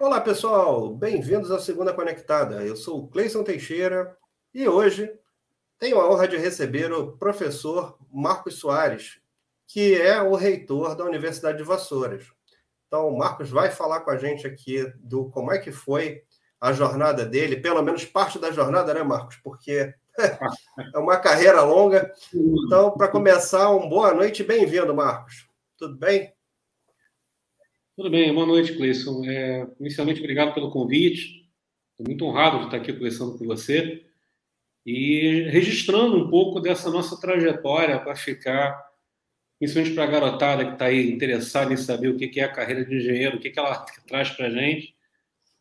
Olá, pessoal. Bem-vindos à Segunda Conectada. Eu sou o Cleison Teixeira e hoje tenho a honra de receber o professor Marcos Soares, que é o reitor da Universidade de Vassouras. Então, o Marcos vai falar com a gente aqui do como é que foi a jornada dele, pelo menos parte da jornada, né, Marcos? Porque é uma carreira longa. Então, para começar, uma boa noite e bem-vindo, Marcos. Tudo bem? Tudo bem, boa noite, Cleison. É, inicialmente, obrigado pelo convite. Estou muito honrado de estar aqui conversando com você e registrando um pouco dessa nossa trajetória para ficar, principalmente para a garotada que está aí interessada em saber o que é a carreira de engenheiro, o que ela traz para a gente.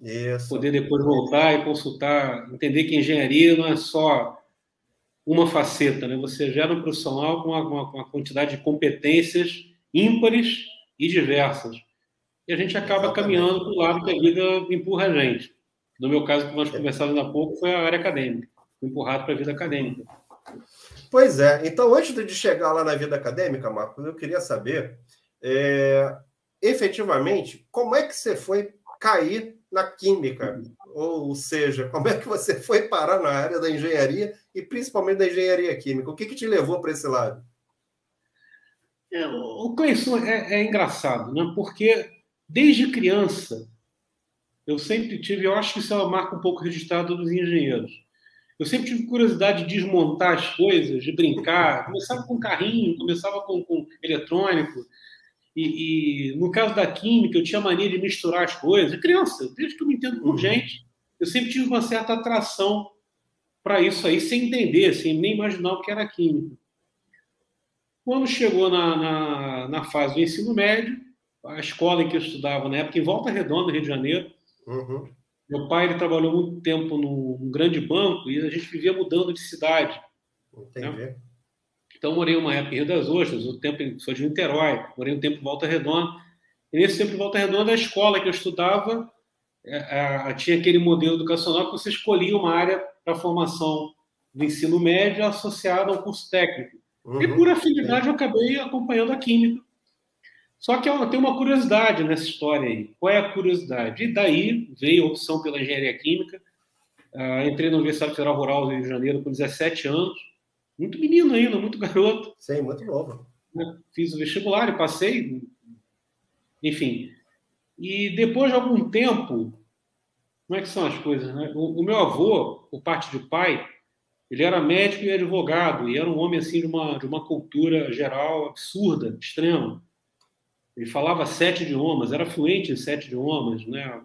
Isso. Poder depois voltar e consultar, entender que engenharia não é só uma faceta, né? Você gera um profissional com uma, uma quantidade de competências ímpares e diversas e a gente acaba Exatamente. caminhando para o lado que a vida empurra a gente. No meu caso, que nós conversamos há pouco, foi a área acadêmica, empurrado para a vida acadêmica. Pois é. Então, antes de chegar lá na vida acadêmica, Marcos, eu queria saber, é, efetivamente, como é que você foi cair na química? Ou seja, como é que você foi parar na área da engenharia e principalmente da engenharia química? O que, que te levou para esse lado? É, o Cleison é, é engraçado, né? porque Desde criança, eu sempre tive, eu acho que isso é uma marca um pouco registrada dos engenheiros. Eu sempre tive curiosidade de desmontar as coisas, de brincar. Começava com carrinho, começava com, com eletrônico. E, e, no caso da química, eu tinha mania de misturar as coisas. Criança, desde que eu me entendo por uhum. gente, eu sempre tive uma certa atração para isso aí, sem entender, sem nem imaginar o que era química. Quando chegou na, na, na fase do ensino médio, a escola em que eu estudava na época, em Volta Redonda, Rio de Janeiro. Uhum. Meu pai ele trabalhou muito tempo num, grande banco e a gente vivia mudando de cidade. Entendi. Né? Então, morei uma época em Rio das Ostras, o tempo sou de Niterói, morei um tempo em Volta Redonda. E nesse tempo em Volta Redonda, a escola que eu estudava é, é, tinha aquele modelo educacional que você escolhia uma área para formação do ensino médio associada ao curso técnico. Uhum. E por afinidade, eu acabei acompanhando a química só que tem uma curiosidade nessa história aí. Qual é a curiosidade? E daí veio a opção pela engenharia química. Uh, entrei na Universidade Federal Rural do Rio de Janeiro com 17 anos. Muito menino ainda, muito garoto. Sim, muito novo. Né? Fiz o vestibular e passei. Enfim. E depois de algum tempo, como é que são as coisas? Né? O, o meu avô, por parte de pai, ele era médico e advogado. E era um homem assim de uma, de uma cultura geral absurda, extrema ele falava sete idiomas, era fluente em sete idiomas, né?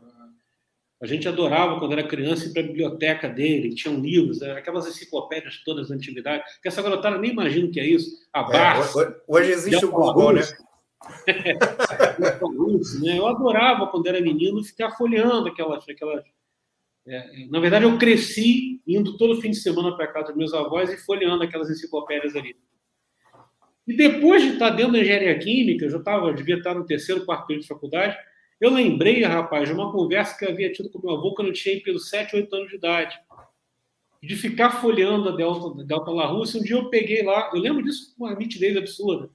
A gente adorava quando era criança ir para a biblioteca dele, tinham livros, aquelas enciclopédias todas da antiguidade, que essa garotada nem imagina o que é isso. A Barça, é, hoje existe o Google, né? né? Eu adorava, quando era menino, ficar folheando aquelas. aquelas é, na verdade, eu cresci indo todo fim de semana para casa dos meus avós e folheando aquelas enciclopédias ali. E depois de estar dentro da engenharia química, eu já estava, devia estar no terceiro, quarto período de faculdade, eu lembrei, rapaz, de uma conversa que eu havia tido com meu avô quando eu tinha pelos 7, 8 anos de idade. De ficar folheando a Delta, Delta La Rússia. Um dia eu peguei lá, eu lembro disso com uma nitidez absurda.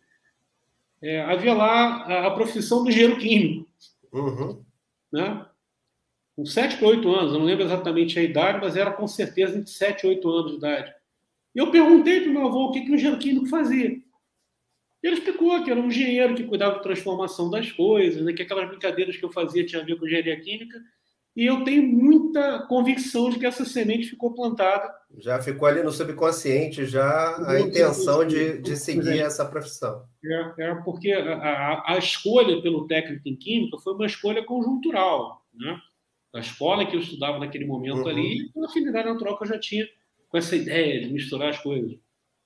É, havia lá a, a, profissão do engenheiro químico. Uhum. Né? Com 7 para 8 anos, eu não lembro exatamente a idade, mas era com certeza entre 7 e 8 anos de idade. E eu perguntei para o meu avô o que, que o engenheiro químico fazia. E ele explicou que era um engenheiro que cuidava da transformação das coisas, né, que aquelas brincadeiras que eu fazia tinha a ver com engenharia química. E eu tenho muita convicção de que essa semente ficou plantada. Já ficou ali no subconsciente já a intenção de, de seguir essa profissão. É, é porque a, a, a, escolha pelo técnico em química foi uma escolha conjuntural. Né? A escola que eu estudava naquele momento uhum. ali, a afinidade natural que eu já tinha com essa ideia de misturar as coisas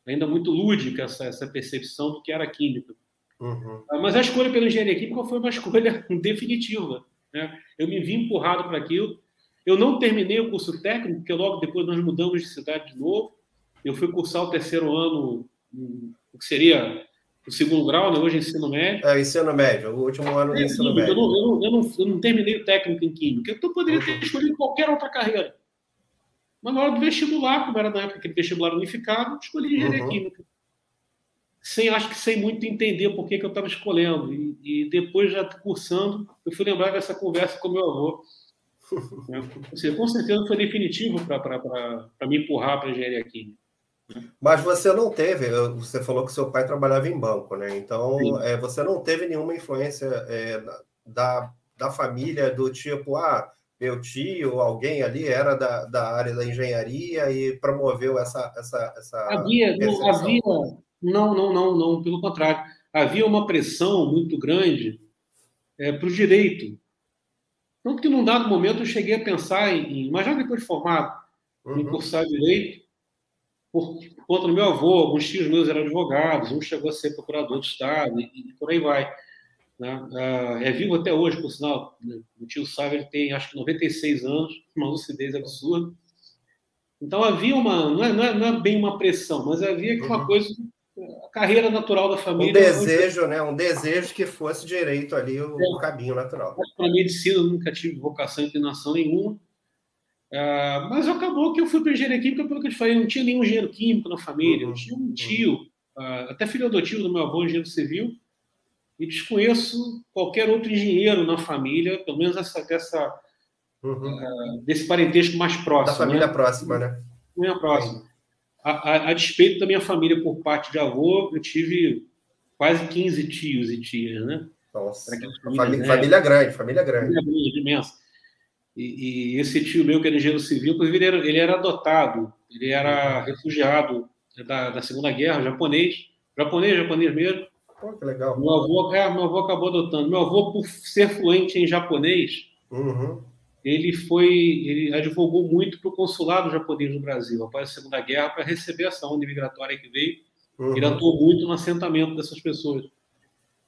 ainda muito lúdica essa, essa percepção do que era química. Uhum. Ah, mas a escolha pela engenharia química foi uma escolha definitiva. Né? Eu me vi empurrado para aquilo. Eu não terminei o curso técnico, porque logo depois nós mudamos de cidade de novo. Eu fui cursar o terceiro ano, o que seria o segundo grau, né? hoje ensino médio. É, ensino médio, o último ano do é, ensino médio. Eu não, eu, não, eu, não, eu não, terminei o técnico em química, então eu poderia ter escolhido qualquer outra carreira. Mas na hora do vestibular, como era na época aquele vestibular unificado, escolhi engenharia uhum. química. Sem, acho que sem muito entender por que, que eu estava escolhendo. E, e, depois, já cursando, eu fui lembrar dessa conversa com meu avô. com certeza foi definitivo para me empurrar para a engenharia química. Mas você não teve, você falou que seu pai trabalhava em banco, né? Então, é, você não teve nenhuma influência é, da, da família do tipo, ah, meu tio, alguém ali era da, da área da engenharia e promoveu essa. essa, essa havia, não, havia, não, não, não, não, pelo contrário. Havia uma pressão muito grande é, para o direito. Tanto que, num dado momento, eu cheguei a pensar em, mas já depois de formado, uhum. em cursar direito, por conta do meu avô, alguns tios meus eram advogados, um chegou a ser procurador de Estado, e, e por aí vai. Né? Ah, é vivo até hoje, por sinal. Né? O tio Sávio ele tem, acho que, 96 anos, uma lucidez absurda. Então havia uma, não é, não é, não é bem uma pressão, mas havia aquela uhum. coisa, a carreira natural da família. Um desejo, né? Um desejo que fosse direito ali o, é, caminho natural. Para medicina, eu nunca tive vocação e inclinação nenhuma. Uh, mas acabou que eu fui para engenharia química, pelo que eu te falei, não tinha nenhum engenheiro químico na família, uhum. não tinha um tio, uh, até filho adotivo do meu avô, engenheiro civil, e desconheço qualquer outro engenheiro na família, pelo menos essa, dessa, uhum. uh, desse parentesco mais próximo. Da família né? próxima, né? Família próxima. A, a, a, despeito da minha família por parte de avô, eu tive quase 15 tios e tias, né? Nossa, família, né? família grande, família grande. Família grande, imensa. E, e, esse tio meu, que era engenheiro civil, ele era, ele era adotado, ele era refugiado da, da Segunda Guerra, japonês, japonês, japonês mesmo. Pô, que legal. Meu avô, é, meu avô acabou adotando. Meu avô, por ser fluente em japonês, uhum. ele foi, ele advogou muito para o consulado japonês no Brasil, após a Segunda Guerra, para receber essa onda imigratória que veio. Uhum. Ele atuou muito no assentamento dessas pessoas.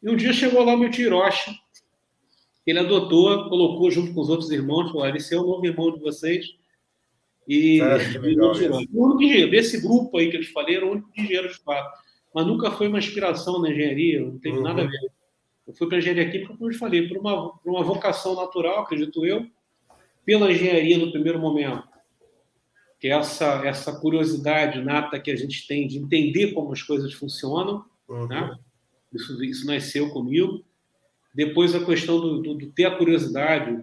E um dia chegou lá o meu tio Hiroshi, ele adotou, colocou junto com os outros irmãos, falou: esse é o novo irmão de vocês. E é, legal, o único engenheiro, desse grupo aí que eles falei, era o único engenheiro de fato. Mas nunca foi uma inspiração na engenharia, não teve uhum. nada a uhum. ver. Eu fui para a engenharia química, como eu falei, por uma, por uma vocação natural, acredito eu, pela engenharia no primeiro momento. Que é essa, essa curiosidade nata que a gente tem de entender como as coisas funcionam. Uhum. Né? Isso, isso nasceu comigo. Depois a questão do, do, do ter a curiosidade,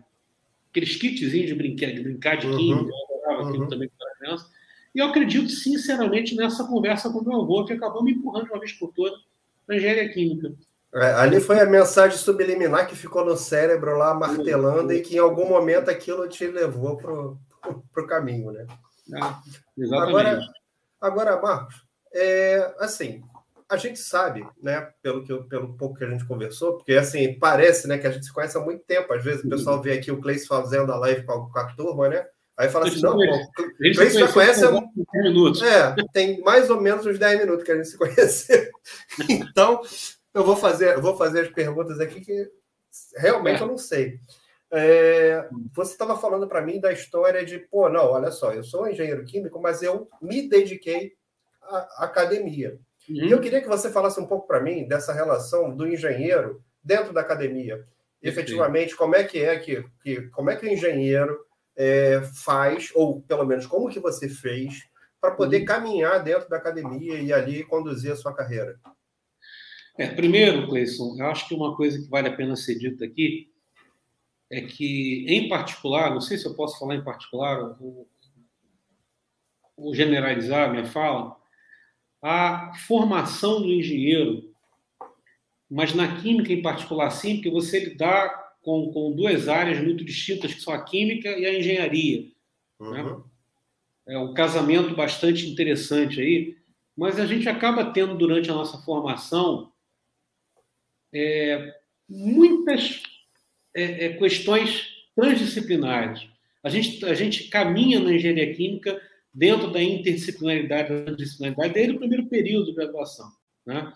aqueles kitzinhos de brincar de, brincar de uhum. química, eu adorava uhum. também quando era criança. E eu acredito sinceramente nessa conversa com meu avô, que acabou me empurrando uma vez por todas para engenharia química. É, ali foi a mensagem subliminar que ficou no cérebro lá martelando e que em algum momento aquilo te levou para o caminho, né? É, exatamente. Agora, agora Marcos, é, assim, a gente sabe, né, pelo, que, pelo pouco que a gente conversou, porque assim, parece né, que a gente se conhece há muito tempo. Às vezes o pessoal vê aqui o Cleiton fazendo a live com a, com a turma, né? Aí fala assim: não, o Cleiton já conhece. Há... minutos. É, tem mais ou menos uns 10 minutos que a gente se conheceu. então, eu vou fazer, eu vou fazer as perguntas aqui que realmente é. eu não sei. É, você estava falando para mim da história de, pô, não, olha só, eu sou engenheiro químico, mas eu me dediquei à academia. Uhum. E eu queria que você falasse um pouco para mim dessa relação do engenheiro dentro da academia. Efetivamente, como é que é que, que como é que o engenheiro é, faz, ou pelo menos como que você fez, para poder uhum. caminhar dentro da academia e ali conduzir a sua carreira? É, primeiro, Cleison, eu acho que uma coisa que vale a pena ser dita aqui é que, em particular, não sei se eu posso falar em particular ou, ou generalizar a minha fala, a formação do engenheiro, mas na química em particular, sim, porque você lidar com, com duas áreas muito distintas, que são a química e a engenharia. Né? Uhum. Né? É um casamento bastante interessante aí, mas a gente acaba tendo durante a nossa formação é, muitas é, é, questões transdisciplinares. A gente, a gente caminha na engenharia química dentro da interdisciplinaridade, da interdisciplinaridade desde o primeiro período de graduação. Né?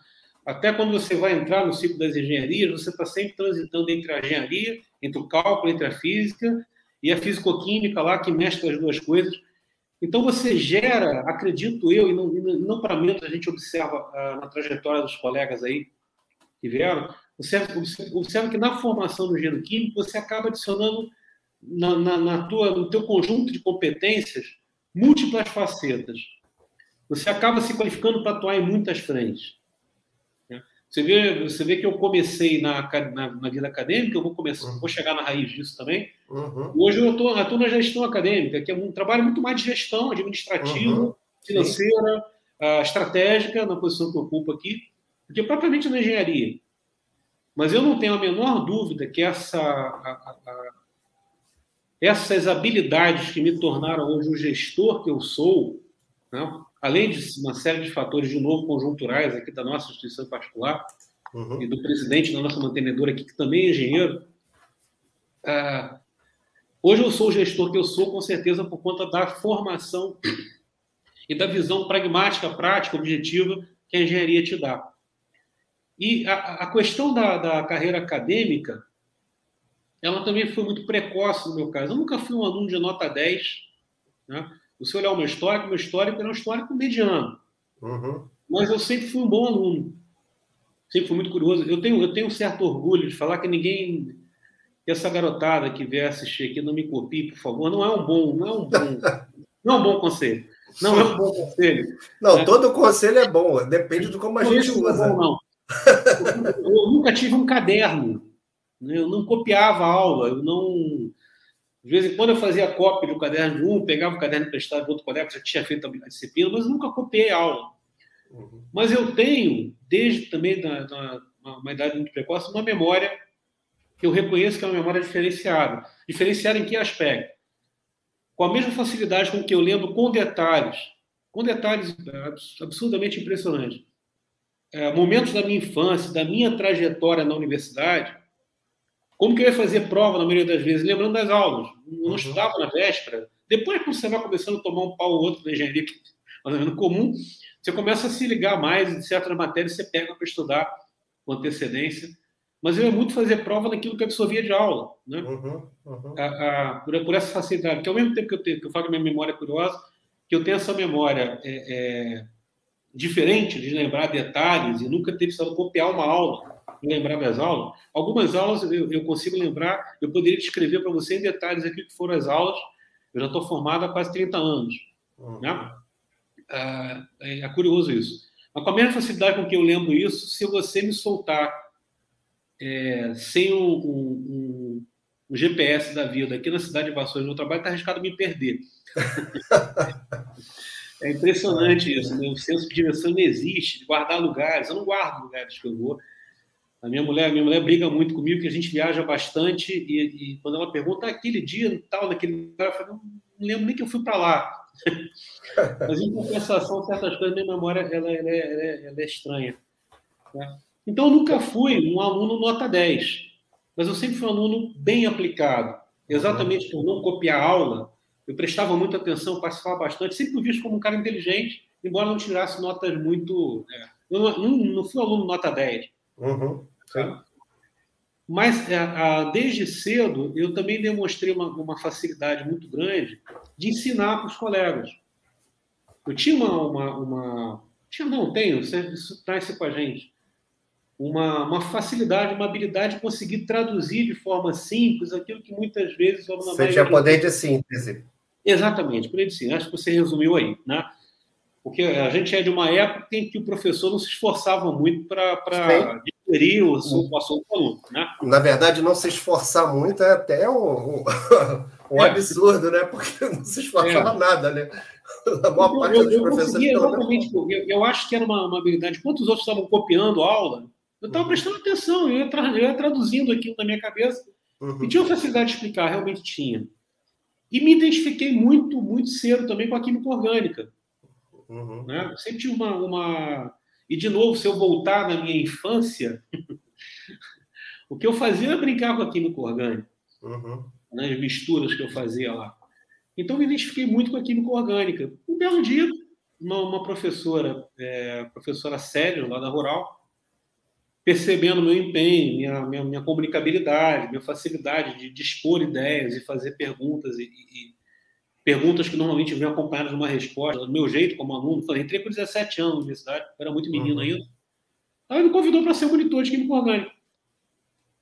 Até quando você vai entrar no ciclo das engenharias, você está sempre transitando entre a engenharia, entre o cálculo, entre a física e a fisicoquímica lá, que mescla as duas coisas. Então você gera, acredito eu, e não, não para menos a gente observa ah, na trajetória dos colegas aí que vieram, observa, observa que na formação do engenheiro químico você acaba adicionando na, na, na tua, no teu conjunto de competências múltiplas facetas. Você acaba se qualificando para atuar em muitas frentes. Você vê, você vê que eu comecei na, na, na vida acadêmica, eu vou começar, vou chegar na raiz disso também. Uhum. Hoje eu estou na gestão acadêmica, que é um trabalho muito mais de gestão administrativa, uhum. financeira, uh, estratégica, na posição que eu ocupo aqui, do que propriamente na engenharia. Mas eu não tenho a menor dúvida que essa, a, a, essas habilidades que me tornaram hoje o gestor que eu sou, né? Além de uma série de fatores, de novo, conjunturais aqui da nossa instituição particular, uhum. e do presidente da nossa mantenedora aqui, que também é engenheiro, uh, Hoje eu sou o gestor que eu sou, com certeza, por conta da formação e da visão pragmática, prática, objetiva que a engenharia te dá. E a, a questão da, da, carreira acadêmica, ela também foi muito precoce no meu caso. Eu nunca fui um aluno de nota 10. Né? Se olhar o meu histórico, meu histórico era um histórico mediano. Uhum. Mas eu sempre fui um bom aluno. Sempre fui muito curioso. Eu tenho, eu tenho um certo orgulho de falar que ninguém que essa garotada que vier assistir aqui não me copie, por favor. Não é um bom, não é um bom, não é um bom conselho. Não é um bom conselho. Não, é. todo conselho é bom, depende de como a gente usa. Não, não. Eu nunca tive um caderno. Né? Eu não copiava a aula, eu não. De vez em quando eu fazia cópia do caderno de um, pegava o caderno emprestado de outro colega que já tinha feito a disciplina, mas nunca copiei a aula. Uhum. Mas eu tenho, desde também da, da, uma idade muito precoce, uma memória que eu reconheço que é uma memória diferenciada. Diferenciada em que aspecto? Com a mesma facilidade com que eu lembro com detalhes, com detalhes absurdamente impressionantes, é, momentos da minha infância, da minha trajetória na universidade, como que eu ia fazer prova na maioria das vezes? Lembrando das aulas. Eu não uhum. estudava na véspera. Depois, quando você vai começando a tomar um pau ou outro na engenharia, que é comum, você começa a se ligar mais em certas matérias, você pega para estudar com antecedência mas eu ia muito fazer prova daquilo que absorvia de aula, né? Uhum, uhum. A, a, por, por, essa facilidade. Porque ao mesmo tempo que eu, tenho, que eu falo que minha memória é curiosa, que eu tenho essa memória é, é, diferente de lembrar detalhes e nunca ter precisado copiar uma aula lembrar das aulas. Algumas aulas eu, eu consigo lembrar, eu poderia descrever para você em detalhes aqui que foram as aulas. Eu já estou formado há quase 30 anos. Uhum. Né? Ah, é, é curioso isso. Mas com a mesma facilidade com que eu lembro isso, se você me soltar é, sem um, GPS da vida aqui na cidade de Vassouras, no trabalho, está arriscado me perder. é impressionante isso. Né? O senso de direção não existe, de guardar lugares. Eu não guardo lugares que eu vou. A minha mulher, a minha mulher briga muito comigo, que a gente viaja bastante, e, e quando ela pergunta, ah, aquele dia, tal, naquele lugar, eu falo, não, não lembro nem que eu fui para lá. Mas, em compensação, certas coisas, minha memória ela, ela, é, ela, é, ela é estranha. Né? Então, eu nunca fui um aluno nota 10, mas eu sempre fui um aluno bem aplicado. Exatamente por não copiar aula, eu prestava muita atenção, participava bastante, sempre fui visto como um cara inteligente, embora não tirasse notas muito. É, eu não, não, fui aluno nota 10. Uhum. Tá? Mas é, desde cedo eu também demonstrei uma, uma, facilidade muito grande de ensinar para os colegas. Eu tinha uma. uma, uma tinha, não, tenho, isso traz com a gente uma, uma facilidade, uma habilidade de conseguir traduzir de forma simples aquilo que muitas vezes... Você tinha poder de síntese. Exatamente, poder de síntese. Acho que você resumiu aí, né? Porque a gente é de uma época em que o professor não se esforçava muito para diferir o seu assunto aluno, né? Na verdade, não se esforçar muito é até um, um, um é. absurdo, né? Porque não se esforçava é. nada, né? A maior eu, parte eu, dos eu professores... Exatamente, eu, eu acho que era uma, uma habilidade. Quantos outros estavam copiando a aula? Eu estava prestando atenção, eu ia, eu ia, traduzindo aquilo na minha cabeça. Uhum. E tinha facilidade de explicar, realmente tinha. E me identifiquei muito, muito cedo também com a química orgânica. Uhum. Né? Sempre tive uma, uma. E, de novo, se eu voltar na minha infância, o que eu fazia era brincar com a química orgânica. Uhum. Né? As misturas que eu fazia lá. Então, me identifiquei muito com a química orgânica. Um belo dia, uma, uma professora, é, professora Sérgio, lá da Rural, percebendo meu empenho, minha, minha, minha, comunicabilidade, minha facilidade de dispor ideias e fazer perguntas e, e perguntas que normalmente vêm acompanhadas de uma resposta, do meu jeito como aluno. Falei, entrei com 17 anos na universidade, era muito menino uhum. ainda. Aí me convidou para ser monitor de química orgânica.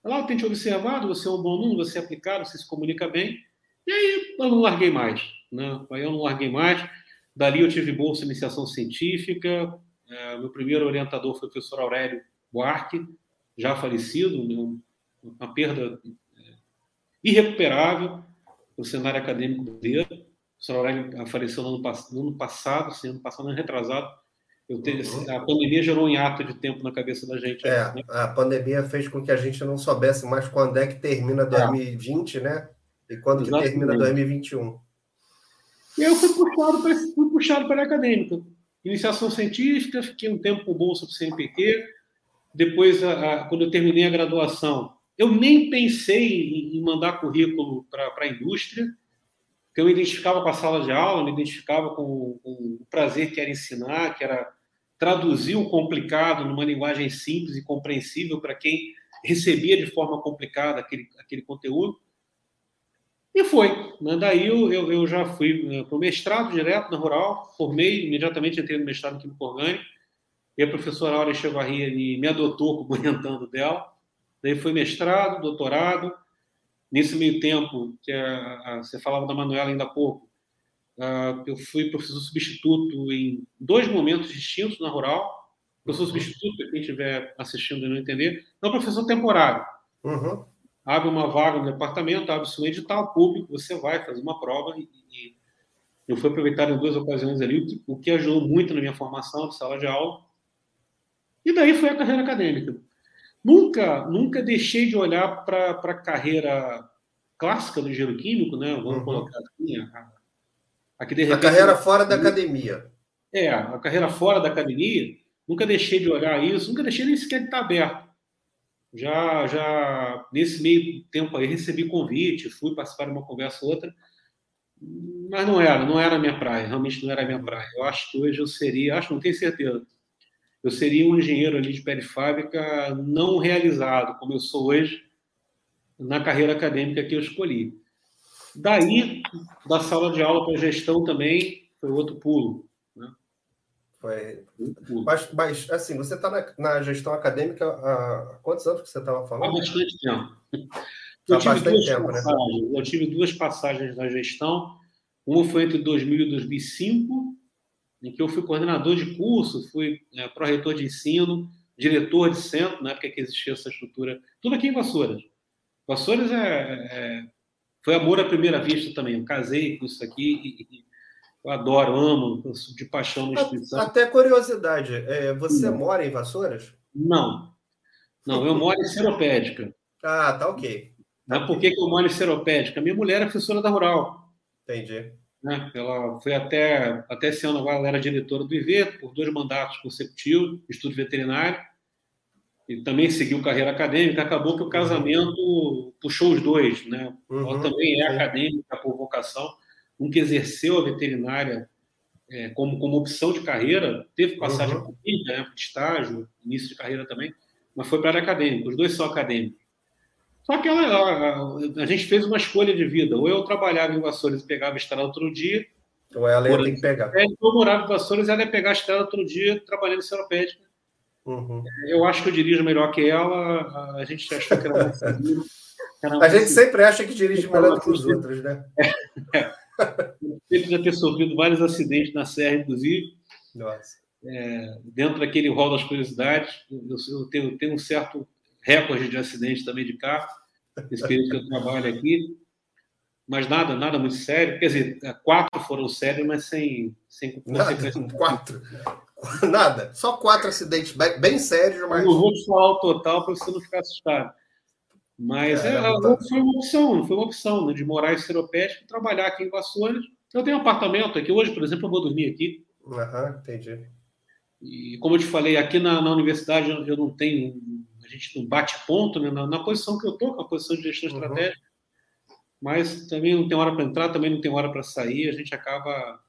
Lá eu tenho te observado, você é um bom aluno, você é aplicado, você se comunica bem. E aí eu não larguei mais. Né? Aí eu não larguei mais. Dali eu tive bolsa de iniciação científica. É, meu primeiro orientador foi o professor Aurélio Buarque, já falecido, né, uma perda é, irrecuperável no cenário acadêmico brasileiro. Aurélio faleceu no ano, no ano passado, assim, ano passado, ano retrasado. Eu te, uhum. A pandemia gerou um hiato de tempo na cabeça da gente. É, né? a pandemia fez com que a gente não soubesse mais quando é que termina 2020, é. né? E quando Exatamente. que termina 2021. E eu fui puxado para fui puxado para a acadêmica. Iniciação científica, fiquei um tempo com bolsa para o CNPq. Depois, a, a, quando eu terminei a graduação, eu nem pensei em, em mandar currículo para a indústria, porque eu me identificava com a sala de aula, me identificava com, com o prazer que era ensinar, que era traduzir o complicado numa linguagem simples e compreensível para quem recebia de forma complicada aquele, aquele conteúdo. E foi. Daí eu, eu, eu, já fui né, para o mestrado direto na Rural, formei, imediatamente entrei no mestrado em Química Orgânica, e a professora Aura Echevarria me, me adotou como orientando dela. Daí foi mestrado, doutorado. Nesse meio tempo, que a, a, você falava da Manuela ainda há pouco, a, eu fui professor substituto em dois momentos distintos na Rural. Professor uhum. substituto, para quem estiver assistindo e não entender, não professor temporário. Uhum abre uma vaga no departamento, abre-se um edital público, você vai fazer uma prova e, e eu fui aproveitado em duas ocasiões ali, o que ajudou muito na minha formação de sala de aula. E daí foi a carreira acadêmica. Nunca, nunca deixei de olhar para a carreira clássica do engenheiro químico, né? Vamos uhum. colocar assim, a, a, repente, a carreira fora da academia. É, a carreira fora da academia. Nunca deixei de olhar isso, nunca deixei nem sequer de estar aberto já, já nesse meio tempo aí recebi convite, fui participar de uma conversa ou outra, mas não era, não era a minha praia, realmente não era a minha praia. Eu acho que hoje eu seria, acho, não tenho certeza, eu seria um engenheiro ali de perifábrica não realizado, como eu sou hoje, na carreira acadêmica que eu escolhi. Daí, da sala de aula para gestão também, foi outro pulo. Foi... Mas, mas, assim, você está na, na, gestão acadêmica há quantos anos que você estava falando? Há bastante tempo. Eu, tive bastante tempo, né? eu tive duas passagens na gestão. Uma foi entre 2000 e 2005, em que eu fui coordenador de curso, fui é, pró-reitor de ensino, diretor de centro, na época que existia essa estrutura. Tudo aqui em Vassouras. Vassouras é, é foi amor à primeira vista também. Eu casei com isso aqui e, eu adoro, amo, de paixão na instituição. Até curiosidade, é, você Não. mora em Vassouras? Não. Não, eu moro em Seropédica. Ah, tá ok. Tá por que, que eu moro em Seropédica? Minha mulher é professora da Rural. Entendi. Né? Ela foi até, até esse ano agora, ela era diretora do IV por dois mandatos consecutivos, estudo veterinário, e também seguiu carreira acadêmica. Acabou que o casamento puxou os dois. Né? Uhum. Ela também é acadêmica por vocação um que exerceu a veterinária é, como, como opção de carreira, teve passagem uhum. comigo, né, de estágio, início de carreira também, mas foi para a área acadêmica, os dois são acadêmicos. Só que ela, a, a, gente fez uma escolha de vida. Ou eu trabalhava em Vassouras e pegava a estrada outro dia. Ou ela ia ter que pegar. É, eu morava em Vassouras e ela ia pegar a estrada outro dia trabalhando em Seropédica. Uhum. Eu acho que eu dirijo melhor que ela. A gente achou que era muito A gente sempre acha que dirige melhor do que os outros, né? É. Ele já ter sofrido vários acidentes na serra, inclusive. Nossa. É, dentro daquele rol das curiosidades, eu, tenho, tenho, um certo recorde de acidentes também de carro, esse período que eu trabalho aqui. Mas nada, nada muito sério. Quer dizer, quatro foram sérios, mas sem, sem consequências. Quatro. Nada. Só quatro acidentes bem, bem sérios, mas. Eu não vou te falar o total para você não ficar assustado. Mas é, tá... foi uma opção, foi uma opção né, de morar em Seropédica e trabalhar aqui em Vassouras. Eu tenho um apartamento aqui, hoje, por exemplo, eu vou dormir aqui. Aham, entendi. E como eu te falei, aqui na, na universidade eu não tenho, gente não bate ponto né, na, na posição que eu estou, na posição de gestão uhum. estratégica, mas também não tem hora para entrar, também não tem hora para sair, a gente acaba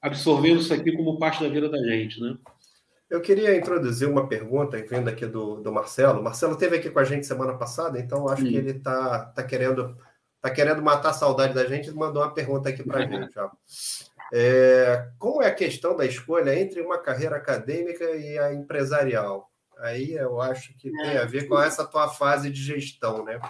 absorvendo isso aqui como parte da vida da gente, né? Eu queria introduzir uma pergunta, vindo aqui do, do Marcelo. O Marcelo esteve aqui com a gente semana passada, então acho Sim. que ele está tá querendo, tá querendo matar a saudade da gente e mandou uma pergunta aqui para a gente. Já. É, como é a questão da escolha entre uma carreira acadêmica e a empresarial? Aí eu acho que tem a ver com essa tua fase de gestão, né?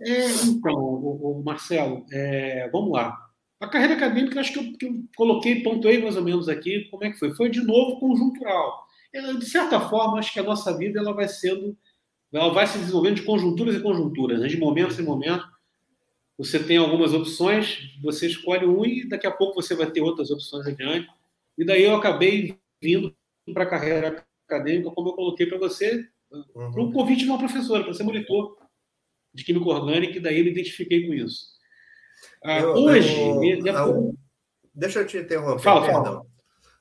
É, então, o, o Marcelo, é, vamos lá. A carreira acadêmica, acho que eu, que eu coloquei, pontuei mais ou menos aqui, como é que foi? Foi de novo conjuntural de certa forma, acho que a nossa vida ela vai sendo, ela vai se desenvolvendo de conjunturas e conjunturas, né? de momentos em momentos. você tem algumas opções, você escolhe um e daqui a pouco você vai ter outras opções adiante. E daí eu acabei vindo para a carreira acadêmica, como eu coloquei para você, uhum. para um convite de uma professora, para ser monitor de química orgânica, e daí eu me identifiquei com isso. Ah, eu, hoje. Eu, eu, deixa eu te interromper, fala, perdão. Fala.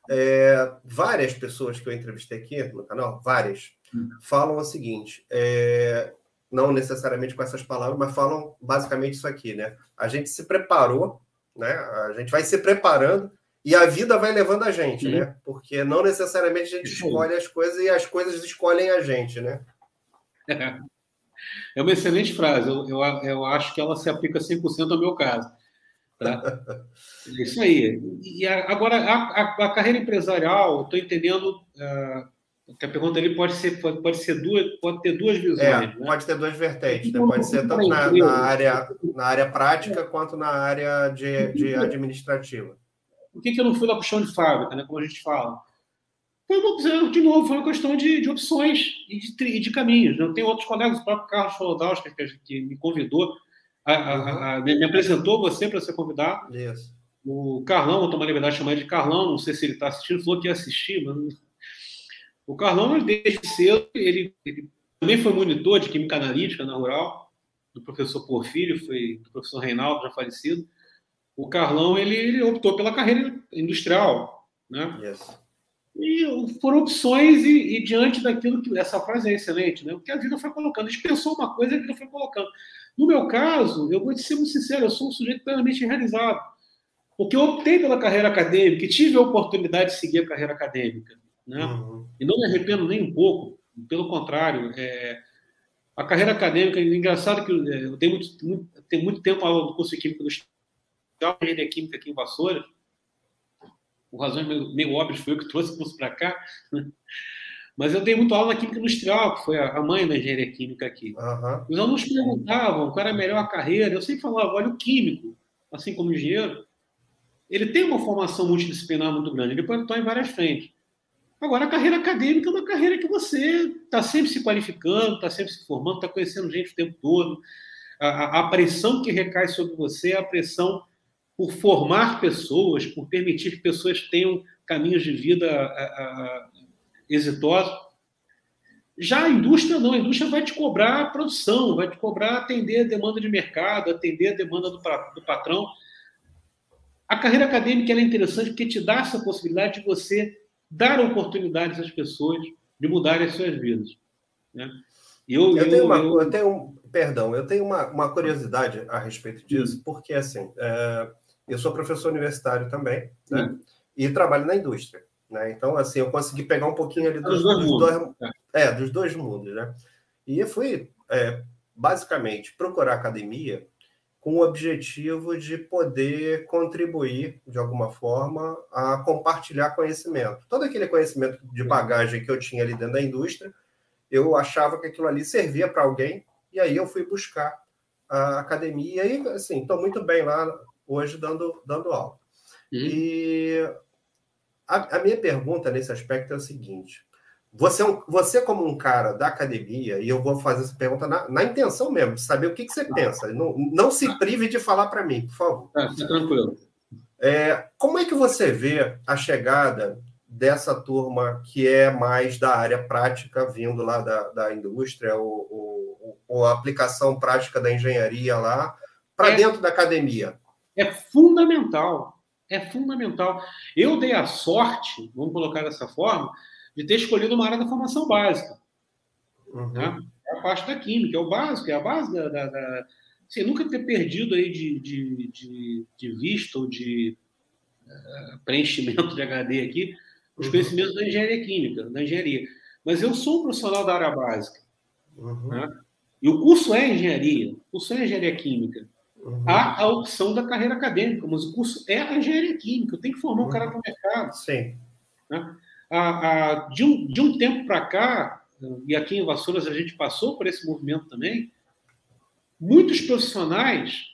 É, várias pessoas que eu entrevistei aqui no canal, várias, hum. falam o seguinte: é, não necessariamente com essas palavras, mas falam basicamente isso aqui, né? A gente se preparou, né? A gente vai se preparando e a vida vai levando a gente, né? Porque não necessariamente a gente escolhe as coisas e as coisas escolhem a gente, né? É uma excelente frase. Eu, eu, eu acho que ela se aplica 100% ao meu caso. Tá? É isso aí. E agora, a, a, a carreira empresarial, estou entendendo uh, que a pergunta ali pode ser, pode, pode ser duas, pode ter duas visões. É, né? Pode ter duas vertentes, né? pode ser tanto na, na, área, na área prática quanto na área de, de administrativa. Por que, que eu não fui lá para o chão de fábrica, né? como a gente fala? Foi uma, de novo, foi uma questão de, de opções e de, de caminhos. Né? Eu tenho outros colegas, o próprio Carlos Solodowski, que, que me convidou a, a, a, me apresentou você para ser convidado. Isso. O Carlão, vou tomar liberdade de chamar de Carlão, não sei se ele está assistindo, falou que ia assistir, mas... O Carlão, desde cedo, ele, ele, também foi monitor de química analítica na Rural, do professor Porfírio, foi do professor Reinaldo, já falecido. O Carlão, ele, ele optou pela carreira industrial, né? Yes. E foram opções e, e, diante daquilo que... Essa frase é excelente, né? O que a vida foi colocando. A gente pensou uma coisa e a vida foi colocando. No meu caso, eu vou te ser muito sincero, eu sou um sujeito plenamente realizado. Porque eu optei pela carreira acadêmica e tive a oportunidade de seguir a carreira acadêmica. Né? Uhum. E não me arrependo nem um pouco, pelo contrário. É, a carreira acadêmica, é engraçado que é, eu tenho muito, muito, tenho muito tempo aula do curso de Química Industrial, Engenharia Química aqui em Vassoura. Por razões meio, meio óbvias, foi eu que trouxe o curso para cá. Mas eu dei muito aula na Química Industrial, que foi a mãe da engenharia química aqui. Uhum. Os alunos perguntavam qual era a melhor carreira. Eu sempre falava, olha, o químico, assim como o engenheiro, ele tem uma formação multidisciplinar muito grande, ele pode estar em várias frentes. Agora, a carreira acadêmica é uma carreira que você está sempre se qualificando, está sempre se formando, está conhecendo gente o tempo todo. A, a, pressão que recai sobre você é a pressão por formar pessoas, por permitir que pessoas tenham caminhos de vida a, a, exitosa. Já a indústria não, a indústria vai te cobrar a produção, vai te cobrar atender a demanda de mercado, atender a demanda do, do patrão. A carreira acadêmica é interessante porque te dá essa possibilidade de você dar oportunidades às pessoas de mudarem as suas vidas. Né? Eu, eu, tenho uma, eu... eu tenho, perdão, eu tenho uma, uma curiosidade a respeito disso, porque assim, é, eu sou professor universitário também, né? E trabalho na indústria. Né? Então, assim, eu consegui pegar um pouquinho ali dos, dos, dos dois, é, dos dois mundos. Né? E eu fui, é, basicamente, procurar academia com o objetivo de poder contribuir, de alguma forma, a compartilhar conhecimento. Todo aquele conhecimento de bagagem que eu tinha ali dentro da indústria, eu achava que aquilo ali servia para alguém, e aí eu fui buscar a academia, e assim, estou muito bem lá hoje dando, dando aula. Uhum. E a, a, minha pergunta nesse aspecto é o seguinte: você, é você, como um cara da academia, e eu vou fazer essa pergunta na, na intenção mesmo, de saber o que, que você pensa. Não, não se prive de falar para mim, por favor. Tá tranquilo. É, como é que você vê a chegada dessa turma que é mais da área prática, vindo lá da, da indústria, ou, ou, ou a aplicação prática da engenharia lá, para é, dentro da academia? É fundamental é fundamental. Eu dei a sorte, vamos colocar dessa forma, de ter escolhido uma área da formação básica. Uhum. Né? É a parte da química, é o básico, é a base da. da, da assim, nunca ter perdido aí de, de, de, de vista ou de uh, preenchimento de HD aqui os uhum. conhecimentos da engenharia química, da engenharia. Mas eu sou um profissional da área básica. Uhum. Né? E o curso é engenharia, o curso é engenharia química. Uhum. Há a opção da carreira acadêmica, mas o curso é a engenharia química, eu tenho que formar um cara para o mercado. Sim. Né? A, a, de, um, de um tempo para cá, e aqui em Vassouras a gente passou por esse movimento também, muitos profissionais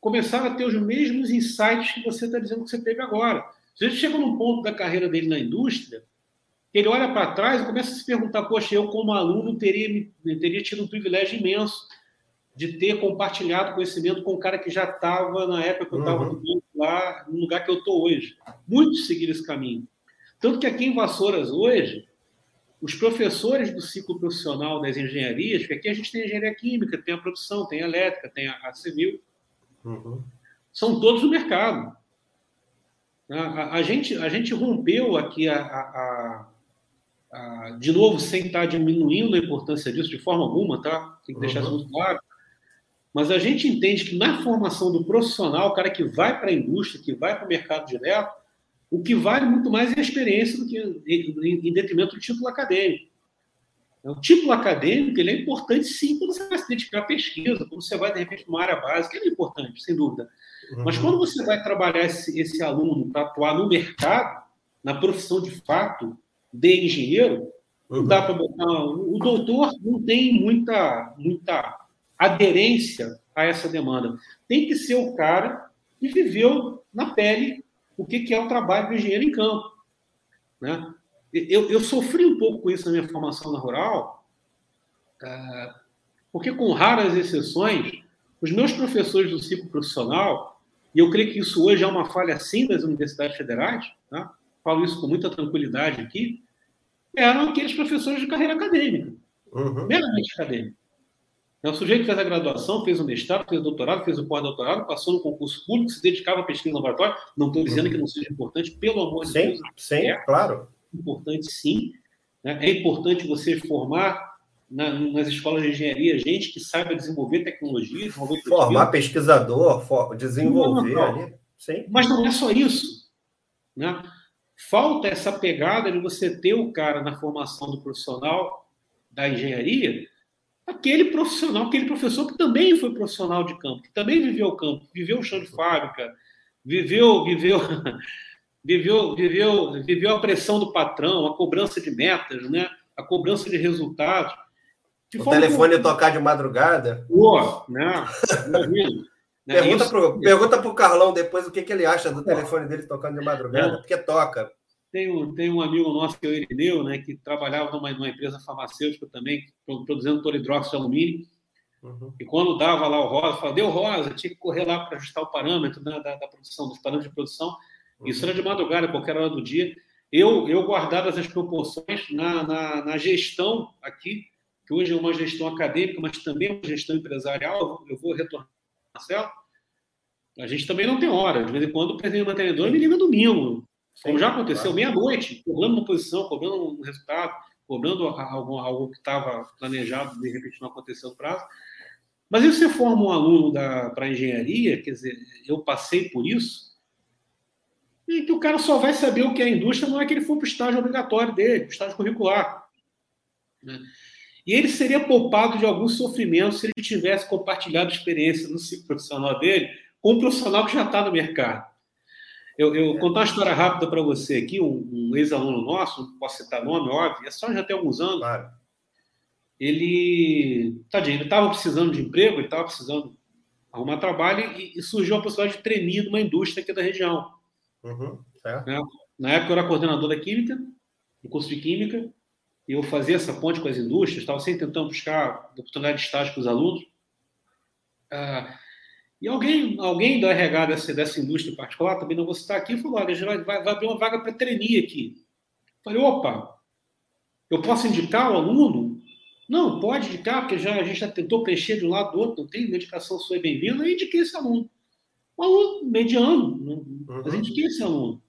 começaram a ter os mesmos insights que você está dizendo que você teve agora. Gente chega num ponto da carreira dele na indústria, ele olha para trás e começa a se perguntar: poxa, eu como aluno teria, teria tido um privilégio imenso de ter compartilhado conhecimento com um cara que já estava na época que eu estava uhum. lá, no lugar que eu estou hoje. Muitos seguiram esse caminho. Tanto que aqui em Vassouras, hoje, os professores do ciclo profissional das engenharias, porque aqui a gente tem engenharia química, tem a produção, tem a elétrica, tem a, a civil, uhum. são todos do mercado. A, a, a, gente, a gente rompeu aqui a, de novo, sem estar diminuindo a importância disso de forma alguma, tá? Tem que deixar isso muito claro. Mas a gente entende que na formação do profissional, o cara que vai para a indústria, que vai para o mercado direto, o que vale muito mais é a experiência do que em detrimento do título acadêmico. O título acadêmico ele é importante sim quando você vai se dedicar à pesquisa, quando você vai, de repente, para uma área básica, ele é importante, sem dúvida. Uhum. Mas quando você vai trabalhar esse, esse aluno para atuar no mercado, na profissão de fato de engenheiro, uhum. não dá para botar. O doutor não tem muita, muita aderência a essa demanda. Tem que ser o cara que viveu na pele o que, que é o trabalho do engenheiro em campo. Né? Eu, eu sofri um pouco com isso na minha formação na rural, é, porque, com raras exceções, os meus professores do ciclo profissional, e eu creio que isso hoje é uma falha sim das universidades federais, tá? falo isso com muita tranquilidade aqui, eram aqueles professores de carreira acadêmica, uhum. meramente acadêmica. É o sujeito fez a graduação, fez o mestrado, fez o doutorado, fez o pós-doutorado, passou no concurso público, se dedicava à pesquisa no laboratório. Não estou dizendo que não seja importante, pelo amor de Deus. Sim, é claro. Importante, sim. Né? É importante você formar na, nas escolas de engenharia gente que saiba desenvolver tecnologia, desenvolver Formar pesquisador, for, desenvolver não, não, não. Sim. Mas não é só isso. Né? Falta essa pegada de você ter o cara na formação do profissional da engenharia aquele profissional, aquele professor que também foi profissional de campo, que também viveu o campo, viveu o chão de fábrica, viveu, viveu, viveu, viveu, viveu a pressão do patrão, a cobrança de metas, né? a cobrança de resultados. De o telefone que... tocar de madrugada. Pô, né? né? Pergunta para o pergunta Carlão depois o que, que ele acha do telefone dele tocando de madrugada, porque toca. Tem um, tem um amigo nosso, que é o Irineu, né, que trabalhava numa, numa empresa farmacêutica também, produzindo polidróxido de alumínio. Uhum. E quando dava lá o rosa, falava, deu rosa, tinha que correr lá para ajustar o parâmetro né, da, da, produção, dos parâmetros de produção. Uhum. Isso era de madrugada, qualquer hora do dia. Eu, eu guardadas as proporções na, na, na, gestão aqui, que hoje é uma gestão acadêmica, mas também uma gestão empresarial, eu vou retornar, Marcelo. A gente também não tem hora. De vez em quando o presidente do mantenedor me liga domingo. Como já aconteceu, meia-noite, cobrando uma posição, cobrando um resultado, cobrando algo, algo que estava planejado, de repente não aconteceu no prazo. Mas se você forma um aluno para engenharia, quer dizer, eu passei por isso, e que o cara só vai saber o que é a indústria não é que ele for para o estágio obrigatório dele, para o estágio curricular. Né? E ele seria poupado de algum sofrimento se ele tivesse compartilhado experiência no ciclo profissional dele com um profissional que já está no mercado. Eu, eu é. contar uma história rápida para você aqui, um, um ex-aluno nosso, não posso citar nome, óbvio, é só já tem alguns anos. Claro. Ele, tadinho, ele estava precisando de emprego, ele estava precisando arrumar trabalho e, e, surgiu a possibilidade de treinir numa indústria aqui da região. Uhum, é. né? Na época eu era coordenador da Química, do curso de Química, e eu fazia essa ponte com as indústrias, estava sempre tentando buscar oportunidade de estágio para os alunos. Ah, e alguém, alguém da RH dessa, dessa indústria particular, também não vou citar aqui, falou: olha, vai, vai abrir uma vaga para trainee aqui. falei: opa, eu posso indicar o aluno? Não, pode indicar, porque já, a gente já tentou preencher de um lado do outro, não tem indicação sua bem-vinda, eu indiquei esse aluno. Um aluno mediano, uhum. mas indiquei esse aluno.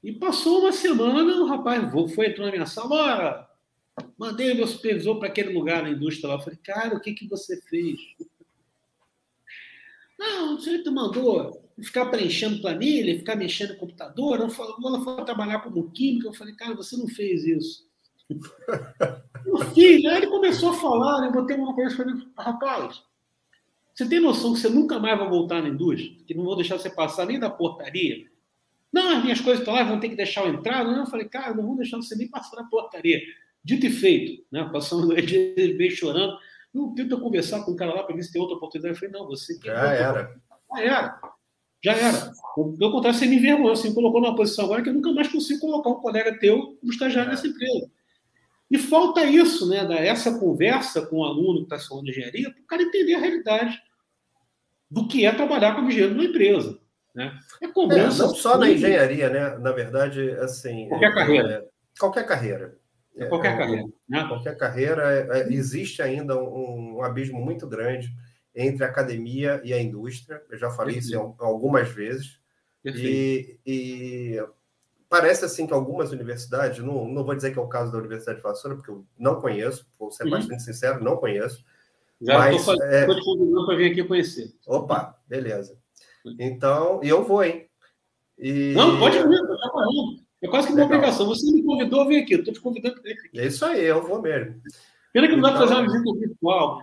E passou uma semana, o rapaz foi entrou na minha sala, mandei meu supervisor para aquele lugar na indústria lá. Eu falei, cara, o que, que você fez? Não, o senhor mandou ficar preenchendo planilha, ficar mexendo no computador, não falou, não foi trabalhar como química. Eu falei, cara, você não fez isso. Meu filho, aí ele começou a falar, né? eu botei uma coisa para ele, rapaz, você tem noção que você nunca mais vai voltar na indústria? Que não vou deixar você passar nem da portaria? Não, as minhas coisas estão lá, vão ter que deixar eu entrar. Não, eu falei, cara, não vou deixar você nem passar na portaria. Dito e feito, né? Passando ele veio chorando. Não, tenta conversar com o cara lá para ver se tem outra oportunidade. Eu falei, não, você. Já era. Já era. Já era. Pelo contrário, você me envergonhou. Você me colocou numa posição agora que eu nunca mais consigo colocar um colega teu como estagiário é. nessa empresa. E falta isso, né? Essa conversa com o aluno que está estudando engenharia, para o cara entender a realidade do que é trabalhar como engenheiro numa empresa. Né? É cobrança. É, não só na engenharia, né? Na verdade, assim. Qualquer é, carreira. É, qualquer carreira. É, qualquer é, carreira. Né? Qualquer carreira. existe ainda um, um, abismo muito grande entre a academia e a indústria. Eu já falei Perfeito. isso algumas vezes. E, e, parece assim que algumas universidades, não, não vou dizer que é o caso da Universidade de Vassoura, porque eu não conheço, vou ser uhum. bastante sincero, não conheço. Já estou é... te convidando para vir aqui conhecer. Opa, beleza. Então, e eu vou, hein? E... Não, pode vir, eu já falando. É quase que uma Legal. obrigação. Você me convidou vir aqui, eu estou te convidando para aqui. É isso aí, eu vou mesmo. Pena que não então... dá para fazer uma visita virtual.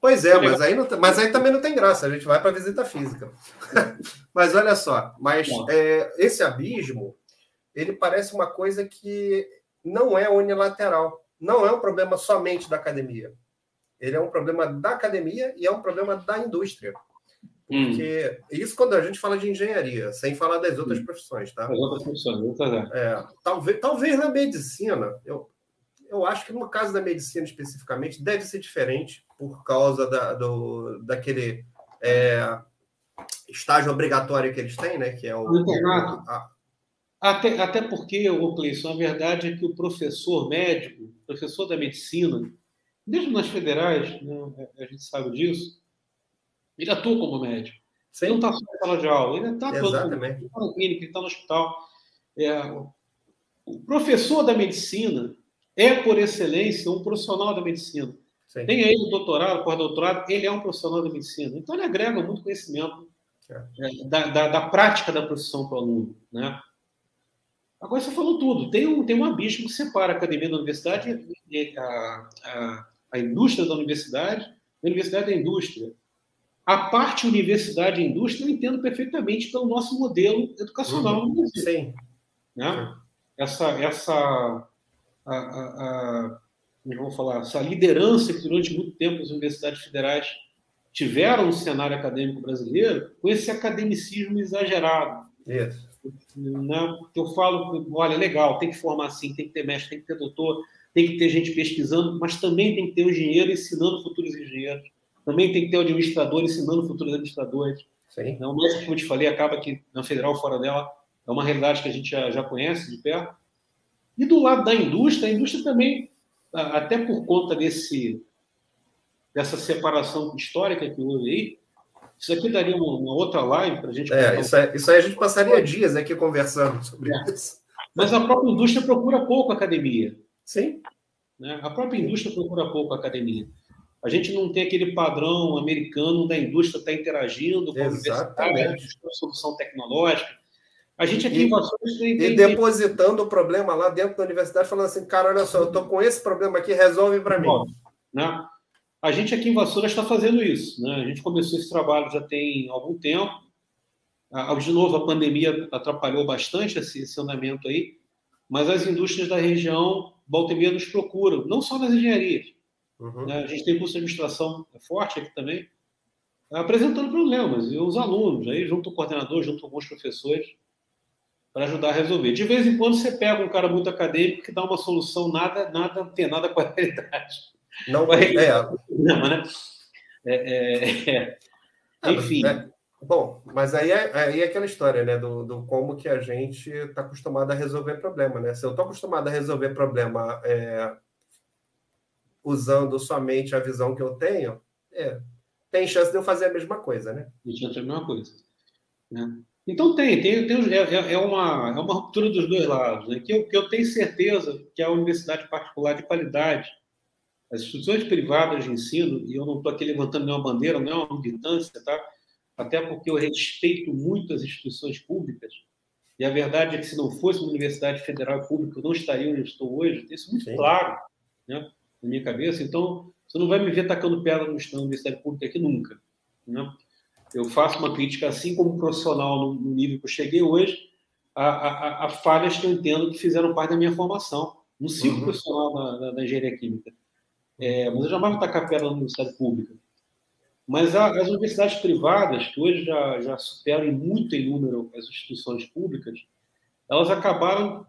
Pois é, mas aí, não, mas aí também não tem graça, a gente vai para visita física. mas olha só, mas é, esse abismo, ele parece uma coisa que não é unilateral. Não é um problema somente da academia. Ele é um problema da academia e é um problema da indústria. Porque hum. isso quando a gente fala de engenharia, sem falar das outras hum. profissões, tá? As outras profissões, é. é, talvez, talvez na medicina, eu, eu acho que no caso da medicina especificamente, deve ser diferente por causa da, do, daquele é, estágio obrigatório que eles têm, né? Que é o, o internato. A... Até, até porque, o Cleison, a verdade é que o professor médico, professor da medicina, mesmo nas federais, né, a gente sabe disso, ele atua como médico. Sim. Ele não está só na sala de aula, ele está atuando ele está na clínica, ele está no hospital. É, o professor da medicina é, por excelência, um profissional da medicina. Sim. Tem aí o doutorado, pós-doutorado, ele é um profissional da medicina. Então, ele agrega muito conhecimento é. é da, da, da, prática da profissão para o aluno. Né? Agora, você falou tudo. Tem um, tem um abismo que separa a academia da universidade, a, a, a indústria da universidade, a universidade da indústria. A parte universidade e indústria eu entendo perfeitamente pelo nosso modelo educacional uhum. no Brasil. Sim. Né? Essa, essa a, a, a, vamos falar, essa liderança que durante muito tempo as universidades federais tiveram no cenário acadêmico brasileiro, com esse academicismo exagerado. Isso. Né? Eu falo, olha, legal, tem que formar assim, tem que ter mestre, tem que ter doutor, tem que ter gente pesquisando, mas também tem que ter o engenheiro ensinando futuros engenheiros também tem que ter o administrador ensinando futuros administradores. Sim. Não, mas, como eu te falei, acaba que na federal, fora dela, é uma realidade que a gente já, já conhece de perto. E do lado da indústria, a indústria também, até por conta desse, dessa separação histórica que houve aí, isso aqui daria uma, uma outra live para a gente. É, isso, aí, isso aí a gente passaria dias aqui conversando sobre é. isso. Mas a própria indústria procura pouco academia. Sim. Né? A própria indústria procura pouco academia. A gente não tem aquele padrão americano da indústria estar tá interagindo com a universidade, com a solução tecnológica. A gente aqui e, em Vassouras tem, E depositando o problema lá dentro da universidade, falando assim, cara, olha só, eu estou com esse problema aqui, resolve para mim. Né? A gente aqui em Vassouras está fazendo isso. Né? A gente começou esse trabalho já tem algum tempo. De novo, a pandemia atrapalhou bastante esse, esse andamento aí, mas as indústrias da região, volta e meia, nos procuram, não só nas engenharias. Uhum. Né? A gente tem curso de administração forte aqui também, apresentando problemas, e os alunos, aí junto com o coordenador, junto com alguns professores, para ajudar a resolver. De vez em quando você pega um cara muito acadêmico que dá uma solução nada, nada, tem nada com a realidade. Não, é. Não, né? É, é, é. Ah, Enfim. É, bom, mas aí é, aí é aquela história, né? Do, do como que a gente está acostumado a resolver problema, né? Se eu estou acostumado a resolver problema é, usando somente a visão que eu tenho, é, tem chance de eu fazer a mesma coisa, né? Tem chance de a mesma coisa. Né? Então tem, tem, tem é, é, é, uma, é uma ruptura dos dois lados. Né? Que, eu, que eu tenho certeza que a universidade particular de qualidade, as instituições privadas de ensino, e eu não estou aqui levantando nenhuma bandeira, não é uma militância, tá? até porque eu respeito muito as instituições públicas, e a verdade é que se não fosse uma universidade federal pública, eu não estaria onde estou hoje, isso é muito Sim. claro. Né? Na minha cabeça. Então, você não vai me ver tacando pedra no Ministério Público aqui nunca. Né? Eu faço uma crítica, assim como profissional no, nível que eu cheguei hoje, a, a, a, falhas que eu entendo que fizeram parte da minha formação, no ciclo uhum. profissional da, da, da, engenharia química. É, mas eu jamais vou tacar pedra no Ministério Público. Mas a, as universidades privadas, que hoje já, já superam muito em número as instituições públicas, elas acabaram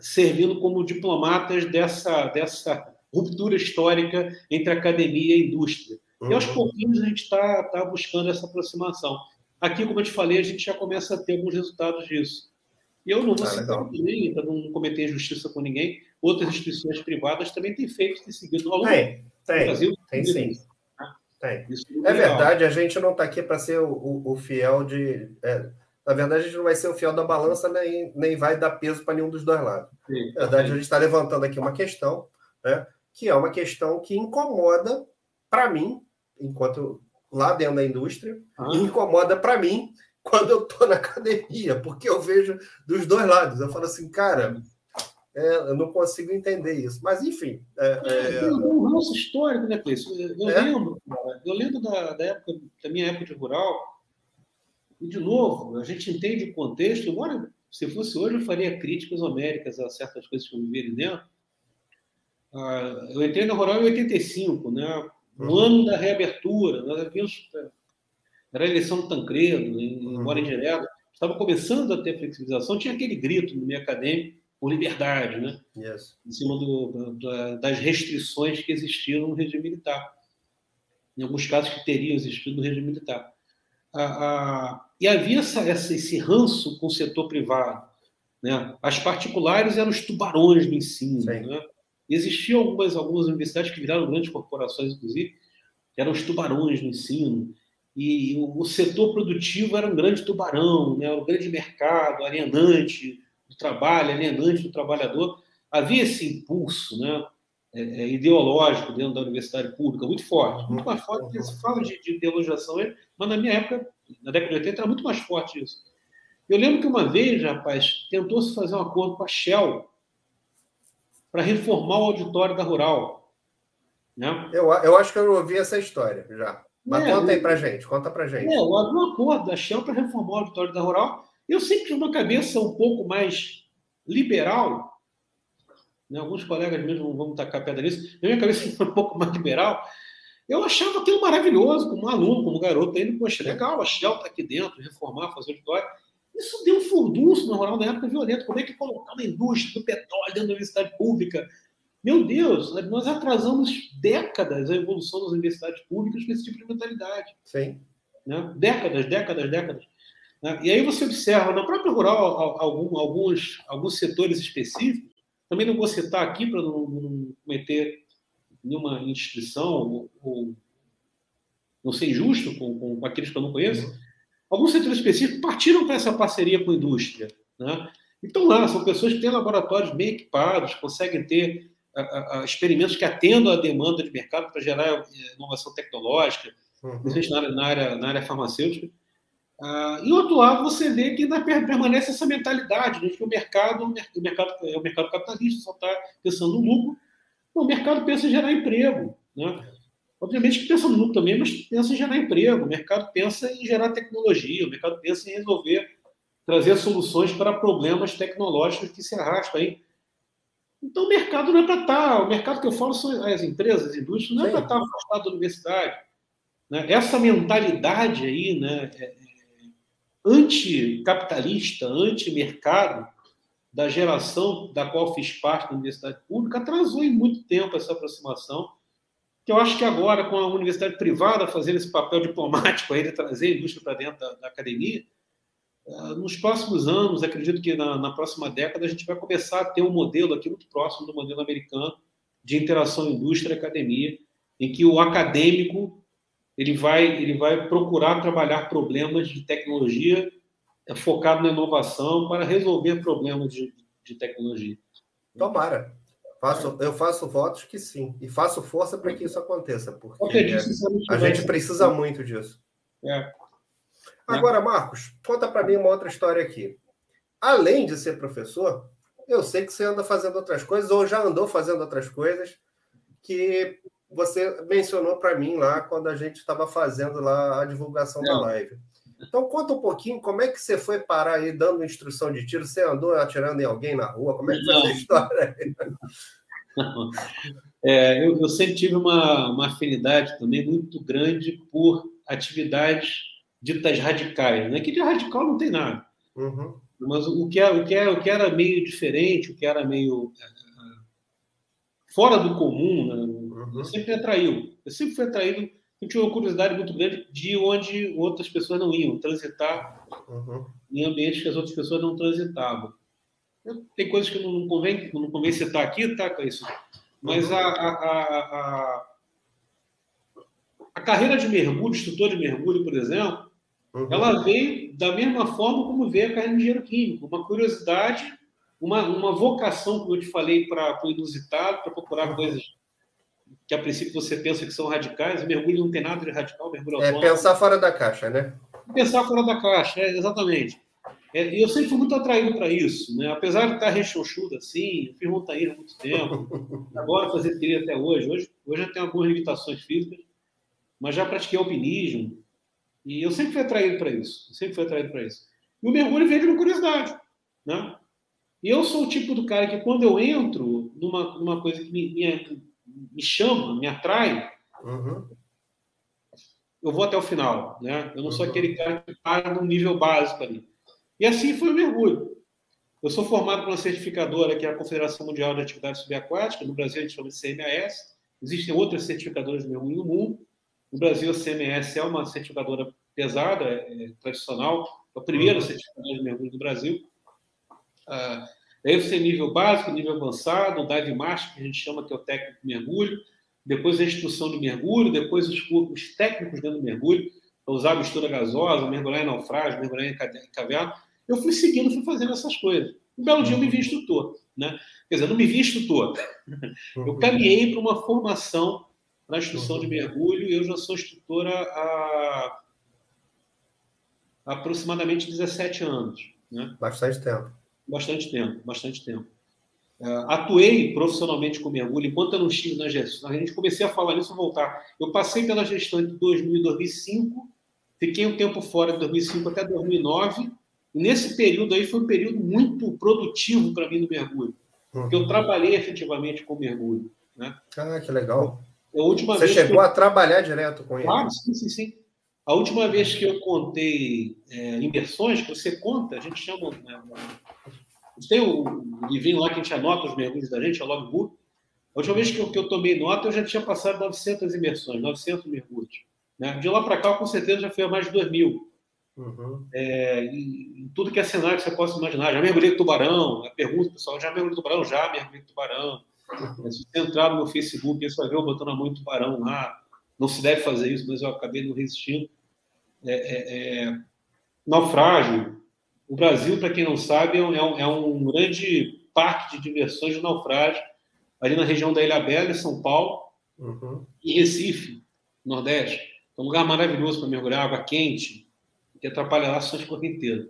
servindo como diplomatas dessa, dessa ruptura histórica entre academia e indústria. Uhum. E aos uhum. pouquinhos a gente está tá buscando essa aproximação. Aqui, como eu te falei, a gente já começa a ter alguns resultados disso. E eu não vou ah, citar ninguém, para não cometer injustiça com ninguém, outras instituições privadas também têm feito, têm seguido. Ao tem, tem, Brasil, tem sim. Tem. É, é verdade, a gente não está aqui para ser o, o, o, fiel de. É, na verdade, a gente não vai ser o fiel da balança, nem, nem vai dar peso para nenhum dos dois lados. Sim, na verdade, sim. a gente está levantando aqui uma questão, né, que é uma questão que incomoda, para mim, enquanto lá dentro da indústria, ah. e incomoda para mim quando eu estou na academia, porque eu vejo dos dois lados. Eu falo assim, cara, é, eu não consigo entender isso. Mas, enfim. É, é... Tem um ranço histórico, né, Cleiton? Eu é? lembro, cara, eu lembro da, da, época, da minha época de rural, e, de novo, a gente entende o contexto, embora se fosse hoje eu faria críticas homéricas a certas coisas que eu vivi ali dentro. Ah, eu entrei na rural em 85, né? no uhum. ano da reabertura, nós havíamos, era a eleição do Tancredo, embora uhum. indireto, estava começando a ter flexibilização, tinha aquele grito no meio acadêmico por liberdade, né? Yes. Em cima do, do, das restrições que existiam no regime militar. Em alguns casos que teriam existido no regime militar. A, a, e havia essa, essa, esse ranço com o setor privado. Né? As particulares eram os tubarões do ensino. Né? Existiam algumas, algumas universidades que viraram grandes corporações, inclusive, que eram os tubarões do ensino. E o, o setor produtivo era um grande tubarão, né? um grande mercado, alienante do trabalho, alienante do trabalhador. Havia esse impulso né? É, é, ideológico dentro da universidade pública muito forte, muito mais forte, porque se fala de, de ideologização, mas na minha época, na década de 80, era muito mais forte isso. Eu lembro que uma vez, rapaz, tentou-se fazer um acordo com a Shell para reformar o auditório da Rural. Né? Eu, eu acho que eu ouvi essa história já. Mas é, conta aí para gente, conta para gente. É, havia um acordo da Shell para reformar o auditório da Rural. Eu sempre tive uma cabeça um pouco mais liberal, né? alguns colegas mesmo vão tacar pedra nisso, minha cabeça foi um pouco mais liberal. Eu achava aquilo maravilhoso, como aluno, como garoto, ainda, poxa, legal, a Shell está aqui dentro, reformar, fazer auditório. Isso deu um furdunço na rural na época violenta. Como é que colocar uma indústria do petróleo dentro da universidade pública? Meu Deus, nós atrasamos décadas a evolução das universidades públicas com esse tipo de mentalidade. Sim. Né? Décadas, décadas, décadas. Né? E aí você observa, na própria rural, alguns, alguns setores específicos, também não vou citar aqui para não, não, cometer nenhuma inscrição ou, ou não ser injusto com, com, aqueles que eu não conheço, uhum alguns setores específicos partiram para essa parceria com a indústria. Né? Então, lá, são pessoas que têm laboratórios bem equipados, conseguem ter a, a, experimentos que atendam à demanda de mercado para gerar eh, inovação tecnológica, uhum. na, área, na, área, na área farmacêutica. Ah, e, outro lado, você vê que ainda permanece essa mentalidade de que o mercado, o mercado é o mercado capitalista, só está pensando no lucro. O mercado pensa em gerar emprego. Né? Obviamente que pensa no lucro também, mas pensa em gerar emprego, o mercado pensa em gerar tecnologia, o mercado pensa em resolver, trazer soluções para problemas tecnológicos que se arrastam aí. Então o mercado não é para estar, tá, o mercado que eu falo são as empresas, as indústrias, não é para estar tá afastado da universidade. Né? Essa mentalidade aí, né, é, é, anticapitalista, anti-mercado, da geração da qual fiz parte da universidade pública, atrasou em muito tempo essa aproximação que eu acho que agora, com a universidade privada fazendo esse papel diplomático aí de trazer a indústria para dentro da, da academia, uh, nos próximos anos, acredito que na, na, próxima década, a gente vai começar a ter um modelo aqui muito próximo do modelo americano de interação indústria-academia, em que o acadêmico ele vai, ele vai procurar trabalhar problemas de tecnologia é, focado na inovação para resolver problemas de, de tecnologia. Tomara. Faço, eu faço votos que sim. E faço força para que isso aconteça, porque a gente precisa muito disso. É. Agora, Marcos, conta para mim uma outra história aqui. Além de ser professor, eu sei que você anda fazendo outras coisas, ou já andou fazendo outras coisas, que você mencionou para mim lá quando a gente estava fazendo lá a divulgação da live. Então, conta um pouquinho como é que você foi parar aí dando instrução de tiro. Você andou atirando em alguém na rua? Como é que foi essa história aí? É, eu, eu, sempre tive uma, uma afinidade também muito grande por atividades ditas radicais, né? que de radical não tem nada. Uhum. Mas o que, era, o, que era, o que era meio diferente, o que era meio é, fora do comum, né? uhum. sempre me atraiu. Eu sempre fui atraído, eu tinha uma curiosidade muito grande de onde outras pessoas não iam, transitar uhum. em ambientes que as outras pessoas não transitavam. Tem coisas que não convém, não convém citar aqui, tá, isso. Mas uhum. a, a, a, a, carreira de mergulho, instrutor de mergulho, por exemplo, uhum. ela veio da mesma forma como veio a carreira de engenheiro químico. Uma curiosidade, uma, uma vocação, como eu te falei, para o inusitado, para procurar uhum. coisas que a princípio você pensa que são radicais. O mergulho não tem nada de radical, mergulho É pensar fora da caixa, né? Pensar fora da caixa, é, exatamente. É, eu sempre fui muito atraído para isso, né? apesar de estar rechonchudo assim, fiz montanha há muito tempo, agora fazer trilha até hoje. hoje. Hoje eu tenho algumas limitações físicas, mas já pratiquei alpinismo e eu sempre fui atraído para isso, sempre fui atraído para isso. E o mergulho veio de uma curiosidade, né? E eu sou o tipo do cara que quando eu entro numa, numa coisa que me, me, me chama, me atrai, uhum. eu vou até o final, né? Eu não sou uhum. aquele cara que para no nível básico ali. E assim foi o mergulho. Eu sou formado por uma certificadora, que é a Confederação Mundial de Atividade Subaquática. No Brasil, a gente chama de CMAS. Existem outras certificadoras de mergulho no mundo. No Brasil, a CMS é uma certificadora pesada, é, é tradicional. É a primeira uhum. certificadora de mergulho do Brasil. Ah, daí você nível básico, nível avançado, o dive master, que a gente chama que é o técnico de mergulho. Depois a instrução de mergulho, depois os, os técnicos dentro do mergulho, para usar mistura gasosa, mergulhar em naufrágio, mergulhar em caverna eu fui seguindo, fui fazendo essas coisas. Um belo dia eu me vi instrutor, né? Quer dizer, não me vi instrutor. Eu caminhei para uma formação na instrução de mergulho e eu já sou instrutora há aproximadamente 17 anos. Né? Bastante tempo. Bastante tempo, bastante tempo. Uh, atuei profissionalmente com mergulho enquanto eu não estive na gestão. A gente comecei a falar nisso, voltar. Eu passei pela gestão de 2000 e 2005, fiquei um tempo fora de 2005 até 2009 Nesse período aí foi um período muito produtivo para mim no mergulho, uhum. porque eu uhum. trabalhei efetivamente com mergulho. Né? Ah, que legal. A última Você chegou eu... a trabalhar direto com ele? Claro, sim, sim, sim. A última vez que eu contei é, imersões, que você conta, a gente chama. Né, tem o livrinho lá que a gente anota os mergulhos da gente, é o logbook. A última vez que eu, que eu tomei nota, eu já tinha passado 900 imersões, 900 mergulhos. Né? De lá para cá, com certeza, já foi a mais de 2 mil. Uhum. É, em, tudo que é cenário que você possa imaginar. Já mergulhei com tubarão? A pergunta, pessoal, já mergulhei com tubarão? Já mergulhei com tubarão. Uhum. Se você entrar no meu Facebook, você vai ver eu botando a mão em tubarão lá. Não se deve fazer isso, mas eu acabei não resistindo. É, é, é naufrágio. O Brasil, para quem não sabe, é um, é um é grande parque de diversões de naufrágio, ali na região da Ilha Bela, em São Paulo, uhum. e Recife, Nordeste. É um lugar maravilhoso para mergulhar, água quente, que atrapalha lá ações correnteiras.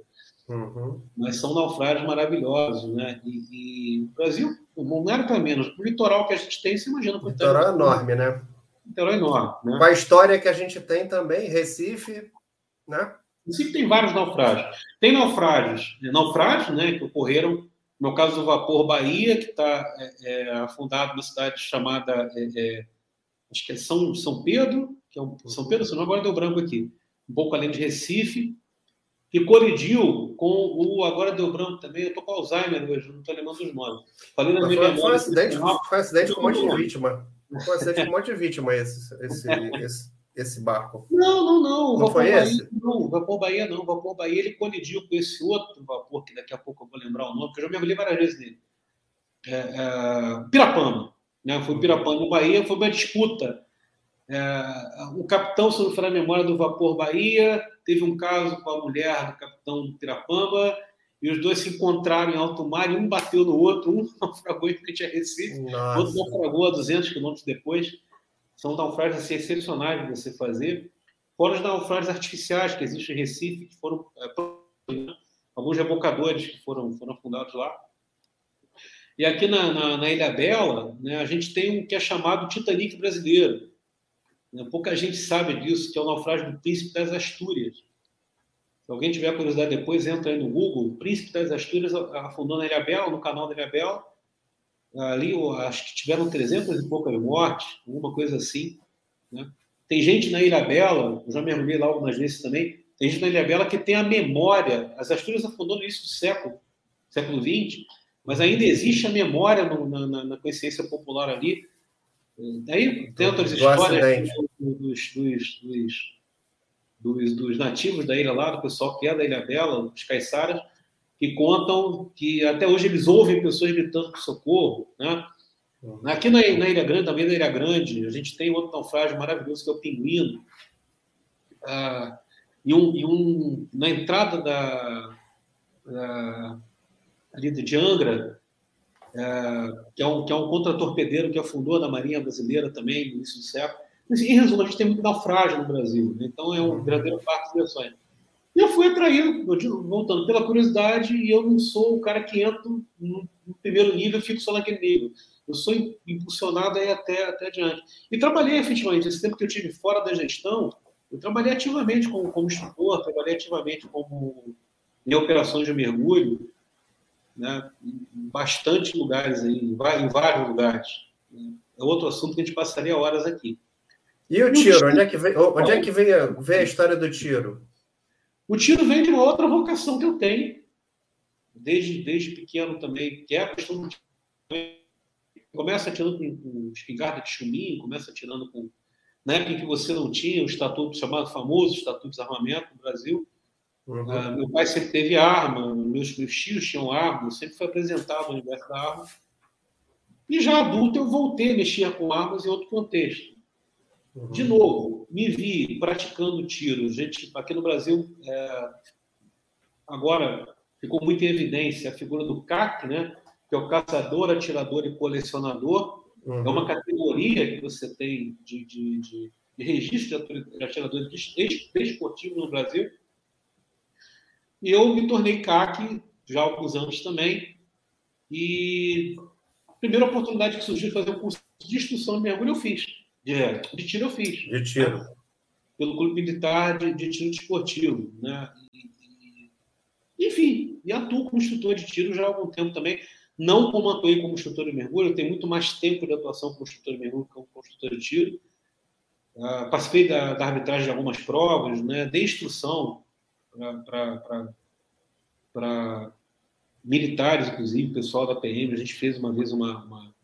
Uhum. Mas são naufrágios maravilhosos, né? E, e o Brasil não era para menos. O litoral que a gente tem, você imagina O litoral é enorme, né? Litoral enorme, né? Com a história que a gente tem também, Recife, né? Recife tem vários naufrágios. Tem naufrágios, naufrágios, né, que ocorreram, no caso do vapor Bahia, que está é, é, afundado numa cidade chamada, é, é, acho que é São, São Pedro, que é um, São Pedro, se não agora deu branco aqui um pouco além de Recife, que colidiu com o. Agora deu branco também, eu estou com Alzheimer hoje, não estou lembrando os nomes. Falei na minha foi, memória. Foi um acidente, foi um acidente com um monte de vítima. Foi um acidente com um monte de vítima esse, esse, esse, esse barco. Não, não, não. Não foi Bahia, esse? Não, o Vapor Bahia não. O Vapor Bahia ele colidiu com esse outro vapor, que daqui a pouco eu vou lembrar o nome, porque eu já mergulhei várias vezes nele. É, é, Pirapama. Né? Foi Pirapama, no Bahia, foi uma disputa é, o capitão, se não for a memória, do Vapor Bahia, teve um caso com a mulher do capitão do Pirapamba, e os dois se encontraram em alto mar, e um bateu no outro, um naufragou em frente a Recife, Nossa. outro naufragou a 200 quilômetros depois. São naufrágios assim, excepcionais de você fazer. Fora os naufrágios artificiais que existem em Recife, que foram é, alguns rebocadores que foram, foram afundados lá. E aqui na, na, na Ilha Bela, né, a gente tem um que é chamado Titanic brasileiro, né? Pouca gente sabe disso, que é o naufrágio do Príncipe das Astúrias. Se alguém tiver curiosidade depois, entra aí no Google. O Príncipe das Astúrias afundou na Ilha Bela, no canal da Ilha Bela. Ali, acho que tiveram 300 e poucas mortes, alguma coisa assim. Né? Tem gente na Ilha Bela, eu já mergulhei lá algumas vezes também, Tem gente na Ilha Bela que tem a memória. As Astúrias afundou no início do século, século XX, mas ainda existe a memória no, na, na, consciência popular ali. Daí tem outras histórias dos, dos, dos, dos, nativos da ilha lá, do pessoal que é da Ilha Bela, os caiçaras, que contam que até hoje eles ouvem pessoas gritando por socorro, né? Uhum. Aqui na, na, Ilha Grande, também na Ilha Grande, a gente tem outro naufrágio maravilhoso que é o Pinguino. Ah, e, um, e um, na entrada da, da ali de Angra, é, que, é um, que é um contra-torpedeiro que afundou na Marinha Brasileira também no início do século. Em resumo, a gente tem muito naufrágio no Brasil, né? então é um uhum. verdadeiro parque de versões. E eu fui atraído, voltando, pela curiosidade, e eu não sou o cara que entra no, primeiro nível e fico só naquele nível. Eu sou impulsionado aí até, até adiante. E trabalhei efetivamente, esse tempo que eu tive fora da gestão, eu trabalhei ativamente como, como instrutor, trabalhei ativamente como em operações de mergulho, né, em bastante lugares, aí, em vários lugares. É outro assunto que a gente passaria horas aqui. E o tiro? Onde é que vem, onde é que vem, a, vem a história do tiro? O tiro vem de uma outra vocação que eu tenho, desde, desde pequeno também, que é a questão do Começa atirando com, com espingarda de chuminho, começa atirando com. Na época em que você não tinha o estatuto chamado famoso Estatuto de Desarmamento no Brasil, Uhum. Uh, meu pai sempre teve arma, meus, meus tios tinham arma, sempre foi apresentado no universo da arma. E já adulto eu voltei a mexer com armas em outro contexto. Uhum. De novo, me vi praticando tiro. Gente, aqui no Brasil, é, agora ficou muito em evidência a figura do CAC, né? que é o caçador, atirador e colecionador. Uhum. É uma categoria que você tem de, de, de, de registro de atiradores desportivos no Brasil e eu me tornei CAC já há alguns anos também. E a primeira oportunidade que surgiu de fazer um curso de instrução de mergulho eu fiz. De, de tiro eu fiz. De tiro. Né? Pelo Clube Militar de, de Tiro Desportivo. Né? E, e, enfim, e atuo como instrutor de tiro já há algum tempo também. Não como atuei como instrutor de mergulho, eu tenho muito mais tempo de atuação como instrutor de mergulho que como instrutor de tiro. Uh, participei da, da, arbitragem de algumas provas, né, de instrução para militares, inclusive, pessoal da PM. A gente fez uma vez uma. uma...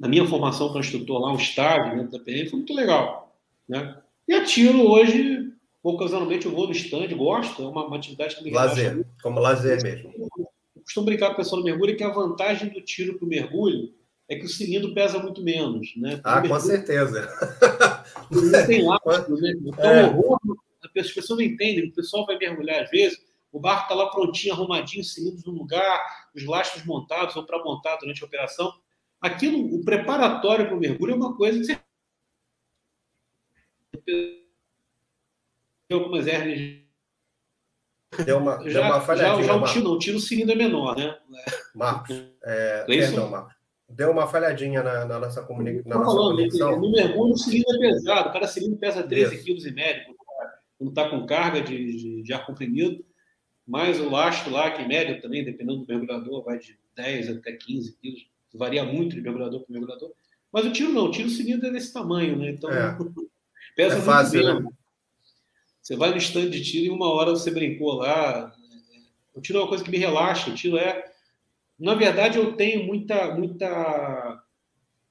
Na minha formação para instrutor lá, um estágio dentro da PM, foi muito legal. Né? E atiro hoje, ocasionalmente eu vou no stand, gosto, é uma, uma atividade que me Lazer, relaxa. como lazer mesmo. Eu costumo brincar com o pessoal do mergulho que a vantagem do tiro para o mergulho é que o cilindro pesa muito menos. Né? Ah, mergulho, com certeza. Não tem lápis, né? Então, é. horror as pessoas não entendem, o pessoal vai mergulhar às vezes, o barco está lá prontinho, arrumadinho, cilindros no lugar, os lastros montados ou para montar durante a operação. Aquilo, o preparatório para o mergulho é uma coisa que você. algumas hernias. Deu uma, já, deu uma falhadinha. Já, já o tiro, não, o tiro o cilindro é menor, né? Marcos, é, perdão, Marcos. Deu uma falhadinha na, na nossa, comuni... na nossa falando, No mergulho, o cilindro é pesado. Cada cilindro pesa 13,5 kg quando está com carga de, de, de, ar comprimido, mais o lastro lá, que médio também, dependendo do mergulhador, vai de 10 até 15 quilos, varia muito de mergulhador para mergulhador. Mas o tiro não, o tiro seguido é desse tamanho, né? Então, é. pesa é fácil, muito Né? Você vai no stand de tiro e uma hora você brincou lá. O tiro é uma coisa que me relaxa, o tiro é... Na verdade, eu tenho muita... muita...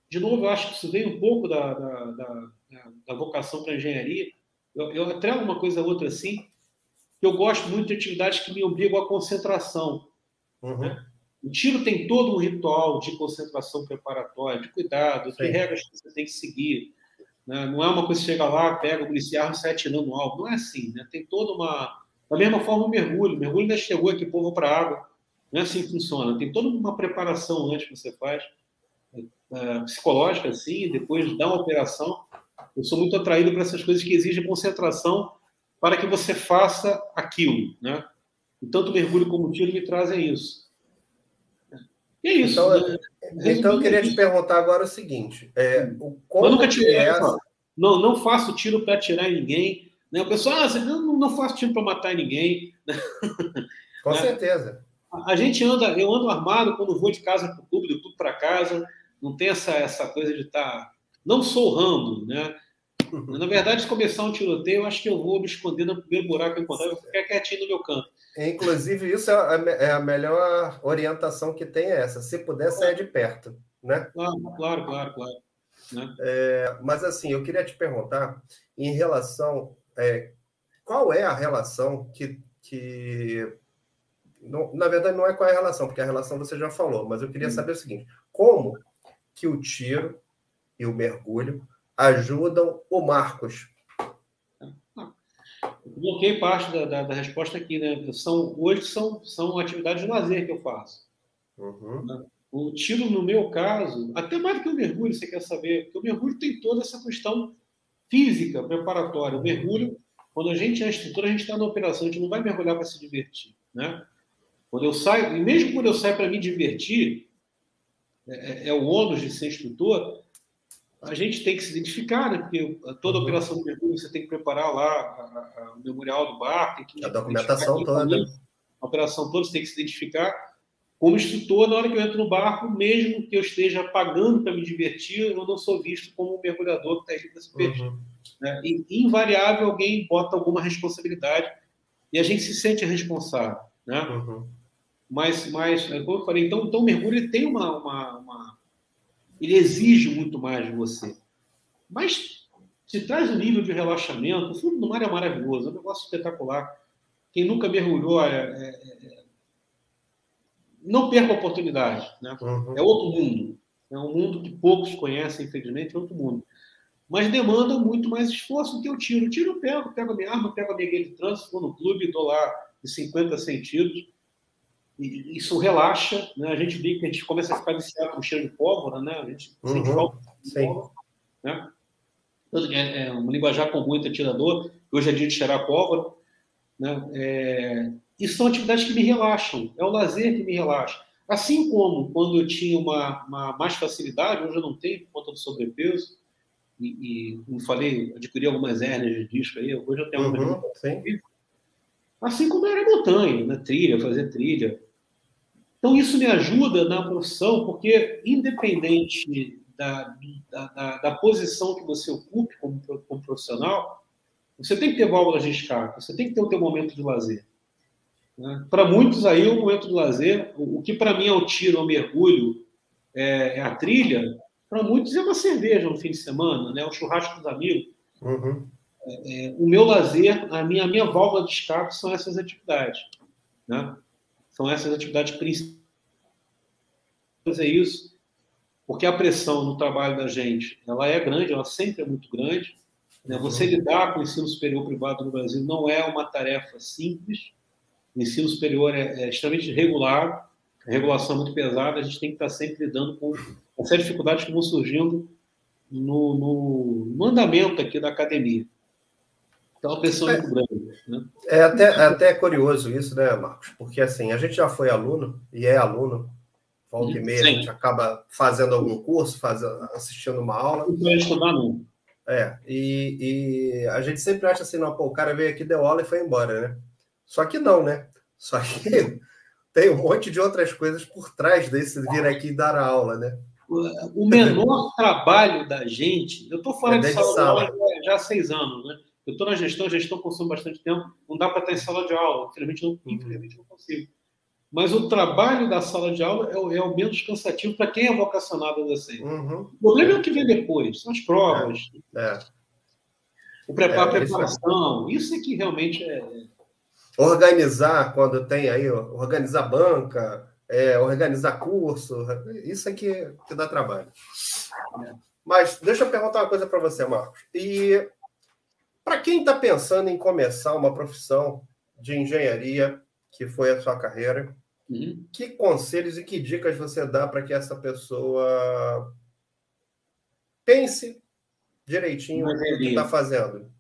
De novo, eu acho que isso vem um pouco da, da, da, da vocação para engenharia eu, eu até uma coisa outra assim, eu gosto muito de atividades que me obrigam à concentração. Uhum. Né? O tiro tem todo um ritual de concentração preparatória, de cuidado, de regras que você tem que seguir. Né? Não é uma coisa que chega lá, pega o policial e sai atirando no alvo. Não é assim. Né? Tem toda uma. Da mesma forma, o mergulho. O mergulho ainda chegou aqui, povo para água. Não é assim que funciona. Tem toda uma preparação antes que você faz, é, psicológica, assim, depois da operação. Eu sou muito atraído para essas coisas que exigem concentração para que você faça aquilo, né? E tanto mergulho como tiro me trazem isso. E é isso. Então, né? então eu queria te perguntar agora o seguinte: é, o como eu nunca tirei, é essa... não, não faço tiro para atirar ninguém. Né? O pessoal, ah, não, não faço tiro para matar ninguém. Com né? certeza. A, a gente anda, eu ando armado quando vou de casa para o clube, do clube para casa. Não tem essa, essa coisa de estar. Tá... Não sou Rambo, né? Na verdade, se começar um tiroteio, eu acho que eu vou me esconder no primeiro buraco que eu encontrar, eu vou ficar quietinho no meu canto. Inclusive, isso é a, é a melhor orientação que tem é essa. Se puder, sair de perto. Né? Claro, claro, claro, claro. Né? É, mas assim, eu queria te perguntar em relação. É, qual é a relação que. que não, na verdade, não é qual é a relação, porque a relação você já falou, mas eu queria hum. saber o seguinte: como que o tiro e o mergulho ajudam o Marcos? Eu coloquei parte da, da, da, resposta aqui, né? São, hoje são, são atividades de lazer que eu faço. Uhum. Né? O tiro, no meu caso, até mais do que o mergulho, você quer saber, porque o mergulho tem toda essa questão física, preparatória. O mergulho, quando a gente é instrutor, a gente está na operação, a gente não vai mergulhar para se divertir, né? Quando eu saio, e mesmo quando eu saio para me divertir, é, é, é, o ônus de ser instrutor, a gente tem que se identificar, né? Porque toda uhum. operação de mergulho você tem que preparar lá a, a, o memorial do bar, tem que a documentação toda. A operação toda você tem que se identificar como instrutor, na hora que eu entro no barco, mesmo que eu esteja pagando para me divertir, eu não sou visto como um mergulhador que está aí para se divertir. Uhum. Né? E, invariável, alguém bota alguma responsabilidade e a gente se sente responsável. Né? Uhum. Mas, mas, é como eu falei, então, então o mergulho tem uma, uma, Ele exige muito mais de você. Mas se traz um nível de relaxamento. O fundo do mar é maravilhoso, é um negócio espetacular. Quem nunca mergulhou é, é, é não perca a oportunidade. Né? Uhum. É outro mundo. É um mundo que poucos conhecem, infelizmente, é outro mundo. Mas demanda muito mais esforço do que o tiro. Tiro eu pego, pego a minha arma, pego a minha guia de trânsito, vou no clube, estou lá de 50 sentidos. E isso relaxa, né? A gente vê que a gente começa a ficar viciado com cheiro de pólvora, né? A gente uhum. sente falta de pólvora, né? É, é um linguajar comum entre atirador, hoje é dia de cheirar pólvora, né? É, e são atividades que me relaxam, é o lazer que me relaxa. Assim como quando eu tinha uma, uma mais facilidade, hoje eu não tenho por conta do sobrepeso, e, e como falei, adquiri algumas hérnias de disco aí, hoje eu tenho uhum, Assim como era montanha, na trilha, fazer trilha. Então isso me ajuda na profissão, porque independente da, da, da, da posição que você ocupe como, como profissional, você tem que ter válvulas de escape, você tem que ter o seu momento de lazer. Né? Para muitos aí, o momento de lazer, o, que para mim é o tiro, é o mergulho, é, é a trilha, para muitos é uma cerveja no fim de semana, né? o churrasco dos amigos. Uhum. É, é, o meu lazer, a minha, a minha válvula de escape são essas atividades. Né? São essas atividades principais. É isso, porque a pressão no trabalho da gente ela é grande, ela sempre é muito grande. Né? Você uhum. lidar com o ensino superior privado no Brasil não é uma tarefa simples. O ensino superior é, é extremamente regular, a regulação é muito pesada, a gente tem que estar sempre lidando com de dificuldades que vão surgindo no, no, no andamento aqui da academia. Então a pressão é, é grande. Né? É até, é até curioso isso, né, Marcos? Porque assim, a gente já foi aluno e é aluno, volta e meia, Sim. a gente acaba fazendo algum curso, fazendo, assistindo uma aula. Não estudar, não. É, e, e, a gente sempre acha assim, não, pô, o cara veio aqui, deu aula e foi embora, né? Só que não, né? Só que tem um monte de outras coisas por trás desse vir aqui e dar aula, né? O menor trabalho da gente, eu estou falando é de sala, sala. de aula já há seis anos, né? Eu estou na gestão, a gestão consome bastante tempo, não dá para estar em sala de aula, infelizmente não, uhum. infelizmente não consigo. Mas o trabalho da sala de aula é o, é o menos cansativo para quem é vocacionado a docente. Uhum. O problema é o que vem depois, são as provas. É. É. O preparo, é, preparação, isso... é que realmente é. Organizar, quando tem aí, organizar banca, é, organizar curso, isso é que, que dá trabalho. É. Mas deixa eu perguntar uma coisa para você, Marcos. E para quem está pensando em começar uma profissão de engenharia, que foi a sua carreira, uhum. que conselhos e que dicas você dá para que essa pessoa pense direitinho no que está fazendo?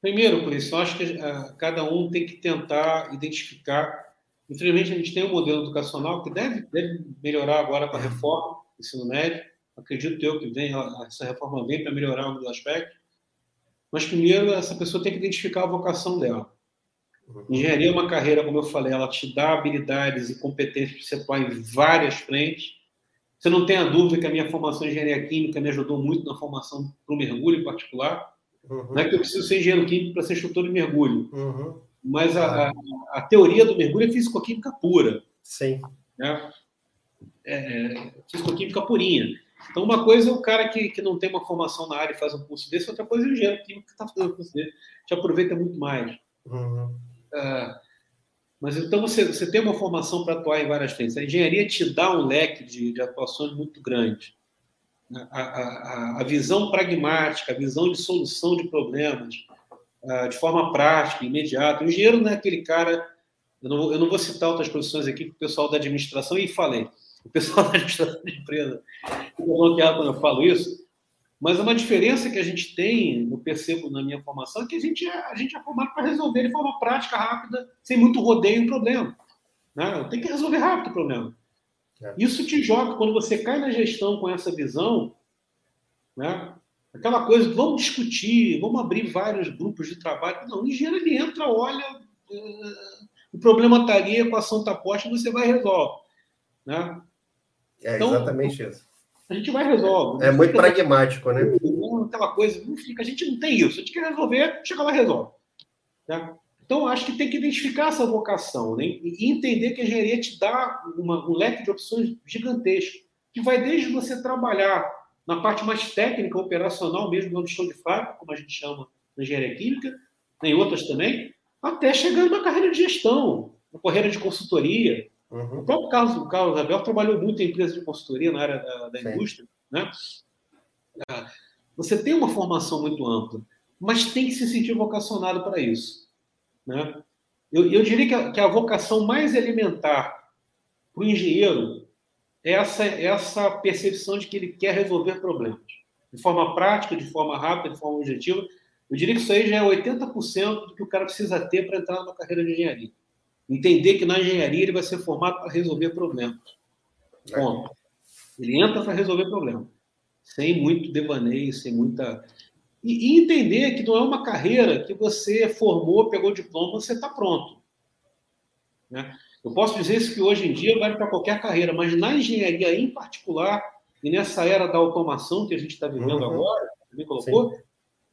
Primeiro, por isso, eu acho que uh, cada um tem que tentar identificar. Infelizmente, a gente tem um modelo educacional que deve, deve melhorar agora com a reforma do ensino médio. Acredito eu que vem, essa reforma vem para melhorar alguns aspectos. Mas primeiro essa pessoa tem que identificar a vocação dela. Engenharia é uma carreira, como eu falei, ela te dá habilidades e competências para você atuar em várias frentes. Você não tem a dúvida que a minha formação em engenharia química me ajudou muito na formação para o mergulho em particular. Uhum. Não é que eu preciso ser engenheiro químico para ser instrutor de mergulho. Uhum. Mas a, a, a, teoria do mergulho é físico-química pura. Sim. Né? É, é, físico-química purinha. Então, uma coisa é o cara que, que não tem uma formação na área e faz um curso desse, outra coisa é o engenheiro que está fazendo um curso desse. Te aproveita muito mais. Uhum. Uh, mas então você, você tem uma formação para atuar em várias frentes. A engenharia te dá um leque de, de atuações muito grande. A, a, a, visão pragmática, a visão de solução de problemas, uh, de forma prática, imediata. O engenheiro não é aquele cara. Eu não, eu não vou citar outras profissões aqui, porque o pessoal da administração, e falei, o pessoal da administração de empresa bloqueado quando eu falo isso, mas uma diferença que a gente tem, eu percebo na minha formação, é que a gente é, a gente é formado para resolver de forma prática, rápida, sem muito rodeio o problema. Né? Tem que resolver rápido o problema. É. Isso te joga, quando você cai na gestão com essa visão, né? aquela coisa, vamos discutir, vamos abrir vários grupos de trabalho. Não, o engenheiro ele entra, olha, uh, o problema está ali, a equação está posta, você vai resolver. Né? É então, exatamente isso a gente vai resolver. É muito pragmático, né? Aquela coisa, não fica, a gente não tem isso. A gente quer resolver, chega lá e resolve. Tá? Então, acho que tem que identificar essa vocação né? e entender que a engenharia te dá uma, um leque de opções gigantesco, que vai desde você trabalhar na parte mais técnica, operacional mesmo, no chão de fábrica, como a gente chama na engenharia química, em outras também, até chegar na carreira de gestão, na carreira de consultoria, Uhum. O próprio Carlos, o Carlos Abel trabalhou muito em empresas de consultoria na área da, da indústria. Né? Ah, você tem uma formação muito ampla, mas tem que se sentir vocacionado para isso. Né? Eu, eu diria que a, que a vocação mais elementar para o engenheiro é essa, essa percepção de que ele quer resolver problemas de forma prática, de forma rápida, de forma objetiva. Eu diria que isso aí já é 80% do que o cara precisa ter para entrar numa carreira de engenharia. Entender que na engenharia ele vai ser formado para resolver problemas. Ponto. Ele entra para resolver problemas. Sem muito devaneio, sem muita. E, e, entender que não é uma carreira que você formou, pegou o diploma, você está pronto. Né? Eu posso dizer isso que hoje em dia vale para qualquer carreira, mas na engenharia em particular, e nessa era da automação que a gente está vivendo uhum. agora, me colocou, Sim.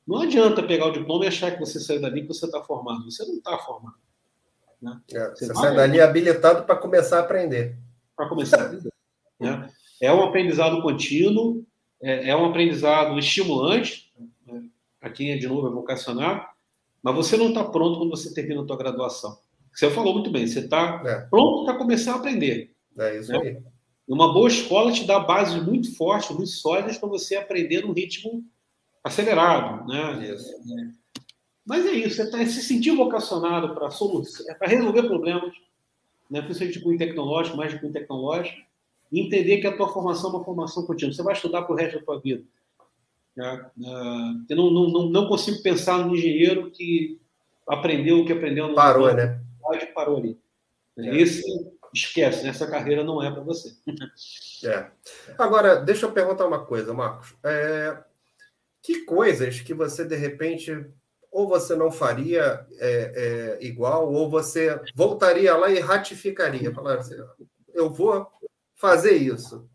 não adianta pegar o diploma e achar que você saiu dali que você está formado. Você não está formado. Né? É, você, você sai dali habilitado para começar a aprender. Para começar a aprender. né? É um aprendizado contínuo, é, é um aprendizado estimulante, né? para quem é de novo é mas você não está pronto quando você termina a sua graduação. Você falou muito bem, você está é. pronto para começar a aprender. É isso né? aí. Uma boa escola te dá bases muito fortes, muito sólidas para você aprender num ritmo acelerado. Né? Isso. É, mas é isso, você tá, se sentir vocacionado para é para resolver problemas, né? principalmente de cunho tecnológico, mais de cunho tecnológico, e entender que a tua formação é uma formação contínua. Você vai estudar para o resto da tua vida. Né? Uh, eu não, não, não, consigo pensar no engenheiro que aprendeu o que aprendeu no Parou, né? Parou ali. É. Esse esquece, né? essa carreira não é para você. É. Agora, deixa eu perguntar uma coisa, Marcos. É, que coisas que você, de repente, ou você não faria é, é, igual, ou você voltaria lá e ratificaria, falar assim, eu vou fazer isso.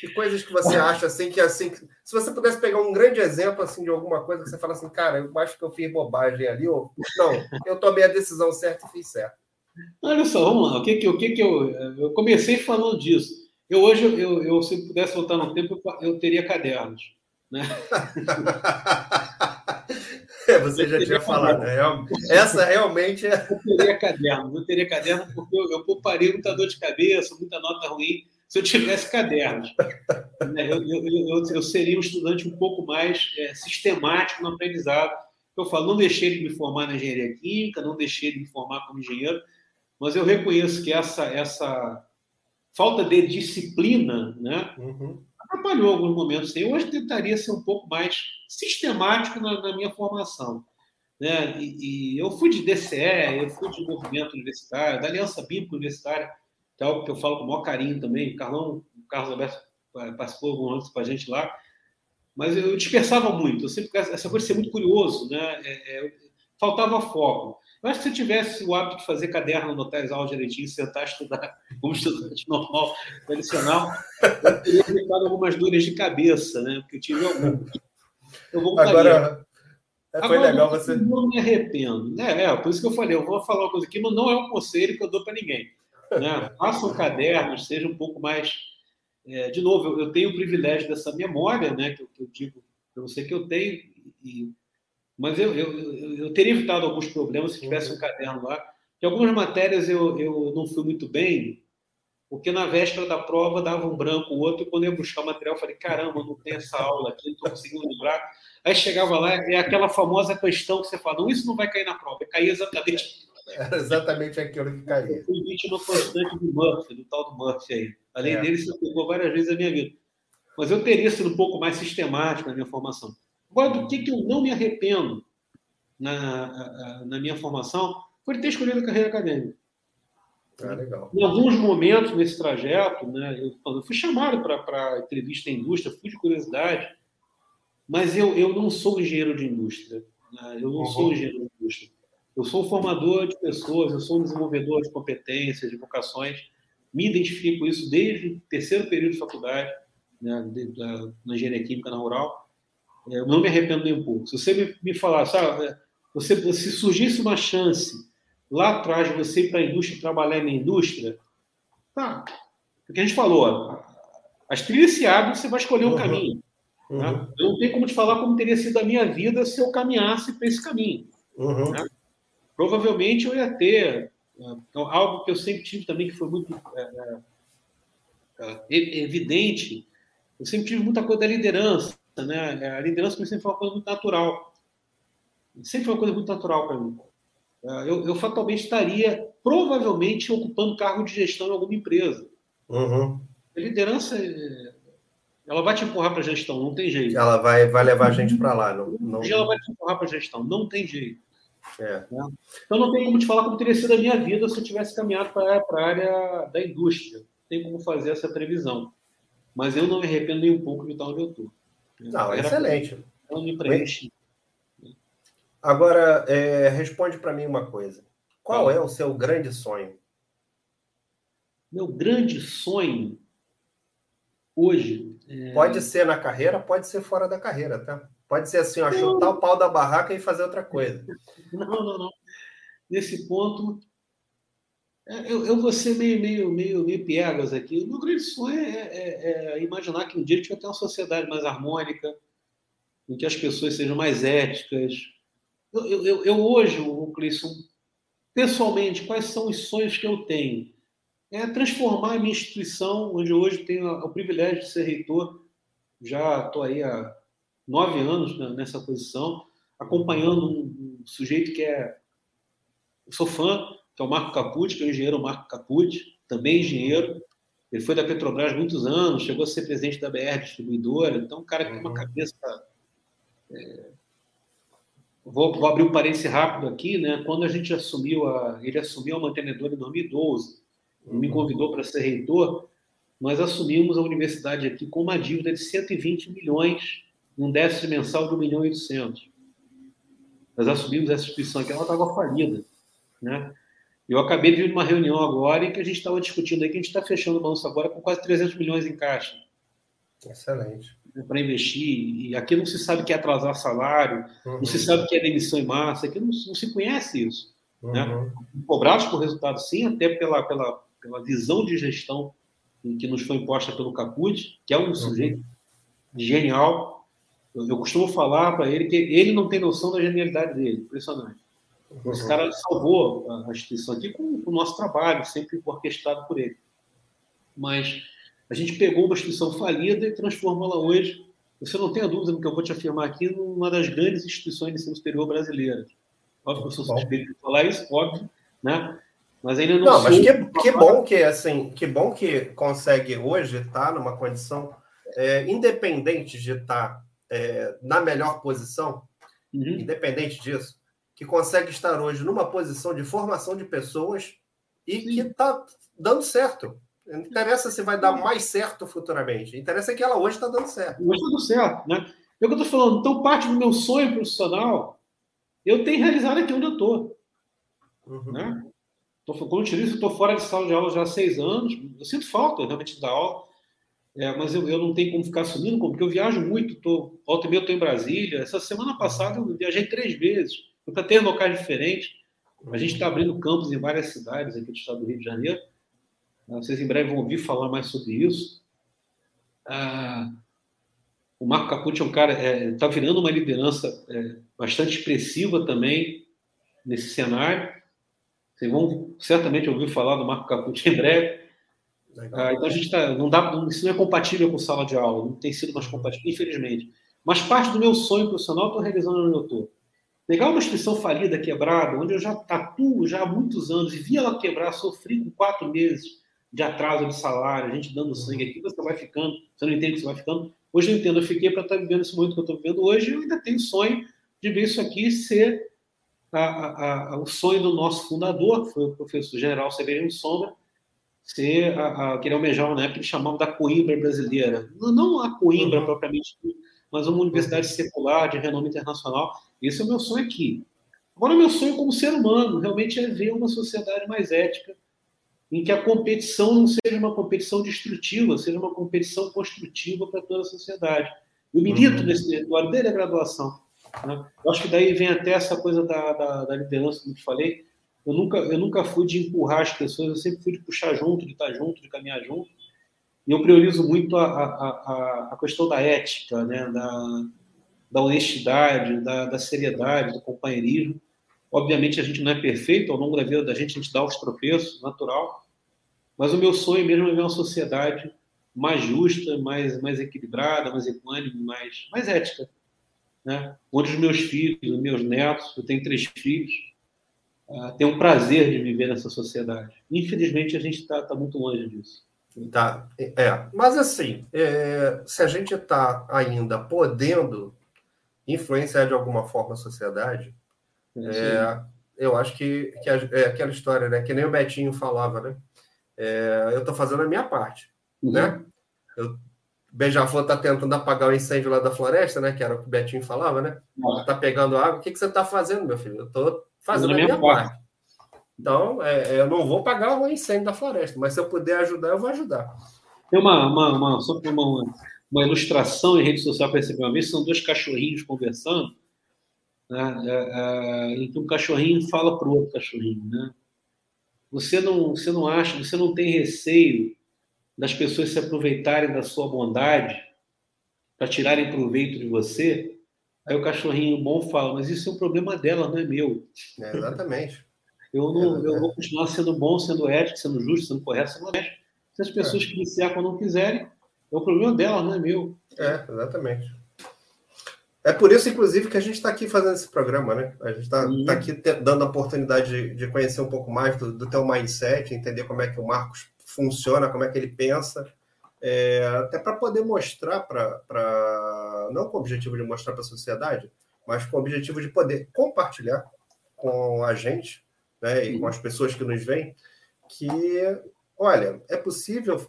Que coisas que você acha assim que assim, se você pudesse pegar um grande exemplo assim de alguma coisa que você fala assim, cara, eu acho que eu fiz bobagem ali, ou não, eu tomei a decisão certa e fiz certo. Olha só, vamos lá. O que que, o que, que eu eu comecei falando disso. Eu hoje eu, eu se pudesse voltar no tempo eu, eu teria cadernos, né? É, você já tinha falado. Né? Essa realmente é. Eu teria caderno, não teria caderno porque eu, eu pouparia muita dor de cabeça, muita nota ruim se eu tivesse cadernos. Né? Eu, eu, eu, eu seria um estudante um pouco mais é, sistemático no aprendizado. Eu falo, não deixei de me formar na engenharia química, não deixei de me formar como engenheiro, mas eu reconheço que essa, essa falta de disciplina, né? Uhum atrapalhou alguns momentos. Eu hoje tentaria ser um pouco mais sistemático na, na minha formação. Né? E, e, eu fui de DCE, eu fui de movimento universitário, da Aliança Bíblica Universitária, que é algo que eu falo com o maior carinho também. O Carlão, o Carlos Alberto participou alguns anos com a gente lá. Mas eu dispersava muito. Eu sempre essa coisa de ser muito curioso, né? É, é, faltava foco. Eu acho que se tivesse o hábito de fazer caderno, anotar as aulas direitinho, sentar, estudar como estudante normal, tradicional, eu teria evitado algumas dores de cabeça, né? Porque eu tive algumas. Eu vou Agora, é, foi Agora, legal você. Não me arrependo. É, é, por isso que eu falei, eu vou falar uma coisa aqui, mas não é um conselho que eu dou para ninguém. Né? Façam cadernos, seja um pouco mais. É, de novo, eu, eu, tenho o privilégio dessa memória, né? Que eu, que eu digo para você que eu tenho, e mas eu, eu, eu, teria evitado alguns problemas se tivesse um caderno lá. Que algumas matérias eu, eu não fui muito bem, porque na véspera da prova dava um branco, o outro, e quando eu ia buscar o material, eu falei: caramba, não tem essa aula aqui, não estou conseguindo lembrar. Aí chegava lá, é aquela famosa questão que você fala: não, isso não vai cair na prova, cair exatamente. Era exatamente aquilo que caía. Eu fui vítima constante do Murphy, do tal do Murphy aí. Além é. dele, isso pegou várias vezes a minha vida. Mas eu teria sido um pouco mais sistemático na minha formação. Agora, do que, que eu não me arrependo na, na minha formação foi ter escolhido a carreira acadêmica. Ah, legal. Em alguns momentos nesse trajeto, né, eu, eu fui chamado para entrevista em indústria, fui de curiosidade, mas eu, eu não sou engenheiro de indústria. Né, eu não uhum. sou engenheiro de indústria. Eu sou formador de pessoas, eu sou um desenvolvedor de competências, de vocações. Me identifico isso desde o terceiro período de faculdade, né, de, da, na engenharia química na rural. Eu não me arrependo nem um pouco. Se você me, me falar, sabe, você, se surgisse uma chance lá atrás de você ir para a indústria trabalhar na indústria, tá. O que a gente falou, as trilhas se abrem, você vai escolher um uhum. caminho. Tá? Uhum. Eu não tenho como te falar como teria sido a minha vida se eu caminhasse para esse caminho. Uhum. Né? Provavelmente eu ia ter então, algo que eu sempre tive também, que foi muito é, é, é evidente. Eu sempre tive muita coisa da liderança né? A liderança sempre foi uma coisa muito natural. Sempre foi uma coisa muito natural para mim. É, eu, eu, fatalmente estaria, provavelmente, ocupando cargo de gestão em alguma empresa. Uhum. A liderança, ela vai te empurrar para a gestão, não tem jeito. Ela vai, vai levar a gente para lá. Não, não... Ela vai te empurrar para a gestão, não tem jeito. É. Né? Então, não tem como te falar como teria sido a minha vida se eu tivesse caminhado para a área da indústria. Não tem como fazer essa previsão. Mas eu não me arrependo nem um pouco de estar onde eu estou. Não, excelente. Ela me preenche. Agora, é, responde para mim uma coisa. Qual é o seu grande sonho? Meu grande sonho hoje. É... Pode ser na carreira, pode ser fora da carreira, tá? Pode ser assim, ó, chutar o pau da barraca e fazer outra coisa. Não, não, não. Nesse ponto, eu, eu vou ser meio, meio, meio, meio piegas aqui. O meu grande sonho é, é, é, imaginar que um dia a gente vai ter uma sociedade mais harmônica, em que as pessoas sejam mais éticas. Eu, eu, eu hoje, o Cleison, pessoalmente, quais são os sonhos que eu tenho? É transformar a minha instituição, onde hoje tenho o privilégio de ser reitor, já estou aí há nove anos nessa posição, acompanhando um sujeito que é. Eu sou fã, que é o Marco Capucci, que é o engenheiro Marco Capucci, também engenheiro. Ele foi da Petrobras muitos anos, chegou a ser presidente da BR Distribuidora. Então, um cara que tem uma uhum. cabeça. É... Vou, vou, abrir um parênteses rápido aqui, né? Quando a gente assumiu a, ele assumiu a mantenedora em 2012, me uhum. convidou para ser reitor, nós assumimos a universidade aqui com uma dívida de 120 milhões, um déficit mensal de 1 milhão e 800. Nós assumimos essa instituição aqui, ela estava falida, né? Eu acabei de vir numa reunião agora em que a gente estava discutindo aí que a gente está fechando o balanço agora com quase 300 milhões em caixa. Excelente. Para investir. E aqui não se sabe o que é atrasar salário, uhum. não se uhum. sabe o que é demissão em massa, aqui não, não se conhece isso. Né? Uhum. Né? Cobrados por resultado, sim, até pela, pela, pela visão de gestão que nos foi imposta pelo Caput, que é um uhum. sujeito genial. Eu, eu costumo falar para ele que ele não tem noção da genialidade dele, impressionante. Esse cara salvou a instituição aqui com, com o nosso trabalho, sempre orquestrado por ele. Mas a gente pegou uma instituição falida e transformou ela hoje, você não tenha dúvida no que eu vou te afirmar aqui, numa das grandes instituições de ensino superior brasileiras. Óbvio que eu sou suspeito de falar isso, óbvio, né? Mas ainda não, não mas que, que bom que assim, que bom que consegue hoje estar numa condição é, independente de estar é, na melhor posição, uhum. independente disso, que consegue estar hoje numa posição de formação de pessoas e Sim. que está dando certo. Não interessa se vai dar mais certo futuramente. Interessa que ela hoje está dando certo. Hoje está dando certo, né? É o que eu estou falando. Então, parte do meu sonho profissional eu tenho realizado aqui onde eu estou. Uhum. Né? Como eu te disse, eu estou fora de sala de aula já há seis anos. Eu sinto falta realmente da aula, é, mas eu, eu, não tenho como ficar sumindo, porque eu viajo muito. Tô, volta e meia eu estou em Brasília. Essa semana passada eu viajei três vezes. Fui para três locais diferentes. A gente está abrindo campos em várias cidades aqui do estado do Rio de Janeiro. Vocês em breve vão ouvir falar mais sobre isso. Ah, o Marco Capucci é um cara, está é, tá virando uma liderança é, bastante expressiva também nesse cenário. Vocês vão certamente ouvir falar do Marco Capucci em breve. Ah, então a gente tá, não dá, isso não é compatível com sala de aula, não tem sido mais compatível, infelizmente. Mas parte do meu sonho profissional estou realizando onde eu estou. Pegar uma instituição falida, quebrada, onde eu já atuo já há muitos anos e vi ela quebrar, sofri com quatro meses de atraso de salário, a gente dando sangue aqui, você vai ficando, você não entende que você vai ficando. Hoje eu entendo, eu fiquei para estar tá vivendo esse momento que eu estou vivendo hoje, eu ainda tenho sonho de ver isso aqui ser a, a, a, o sonho do nosso fundador, que foi o professor general Severino Sombra, ser a, a, querer almejar uma época que ele chamava da Coimbra brasileira. Não, não a Coimbra propriamente, mas uma universidade secular de renome internacional. Esse é o meu sonho aqui. Agora, o meu sonho como ser humano realmente é ver uma sociedade mais ética, em que a competição não seja uma competição destrutiva, seja uma competição construtiva para toda a sociedade. Eu milito uhum. nesse território desde a graduação. Né? Eu acho que daí vem até essa coisa da, da, da liderança, como eu falei. Eu nunca, eu nunca fui de empurrar as pessoas, eu sempre fui de puxar junto, de estar junto, de caminhar junto. E eu priorizo muito a, a, a, a questão da ética, né? da, da honestidade, da, da seriedade, do companheirismo. Obviamente a gente não é perfeito, ao longo da vida da gente a gente dá os tropeços, natural. Mas o meu sonho mesmo é ver uma sociedade mais justa, mais, mais equilibrada, mais equânime, mais, mais ética né? onde os meus filhos, os meus netos, eu tenho três filhos, uh, têm o prazer de viver nessa sociedade. Infelizmente, a gente está tá muito longe disso. Tá, é. Mas assim, é, se a gente está ainda podendo influenciar de alguma forma a sociedade, é, eu acho que, que é aquela história, né? Que nem o Betinho falava, né? É, eu estou fazendo a minha parte, uhum. né? Eu Beija-Flor está tentando apagar o incêndio lá da floresta, né? Que era o que o Betinho falava, né? Está pegando água. O que, que você está fazendo, meu filho? Eu estou fazendo a minha, minha parte. parte. Então, é, é, eu não vou pagar o incêndio da floresta, mas se eu puder ajudar, eu vou ajudar. Tem uma, uma, uma, só uma, uma ilustração em rede social para uma vez, são dois cachorrinhos conversando, né? É, é, em que um cachorrinho fala para o outro cachorrinho, né? Você não, você não acha, você não tem receio das pessoas se aproveitarem da sua bondade para tirarem proveito de você, aí o cachorrinho bom fala, mas isso é um problema dela, não é meu. É, exatamente. eu, não, eu vou continuar sendo bom, sendo ético, sendo justo, sendo correto, sendo honesto. Se as pessoas é. que me cercam não quiserem, é o problema dela, não é meu. É, exatamente. É por isso, inclusive, que a gente está aqui fazendo esse programa, né? A gente está tá aqui dando a oportunidade de, de, conhecer um pouco mais do, do teu mindset, entender como é que o Marcos funciona, como é que ele pensa, é, até para poder mostrar para. Não com o objetivo de mostrar para a sociedade, mas com o objetivo de poder compartilhar com a gente né, e com as pessoas que nos veem que, olha, é possível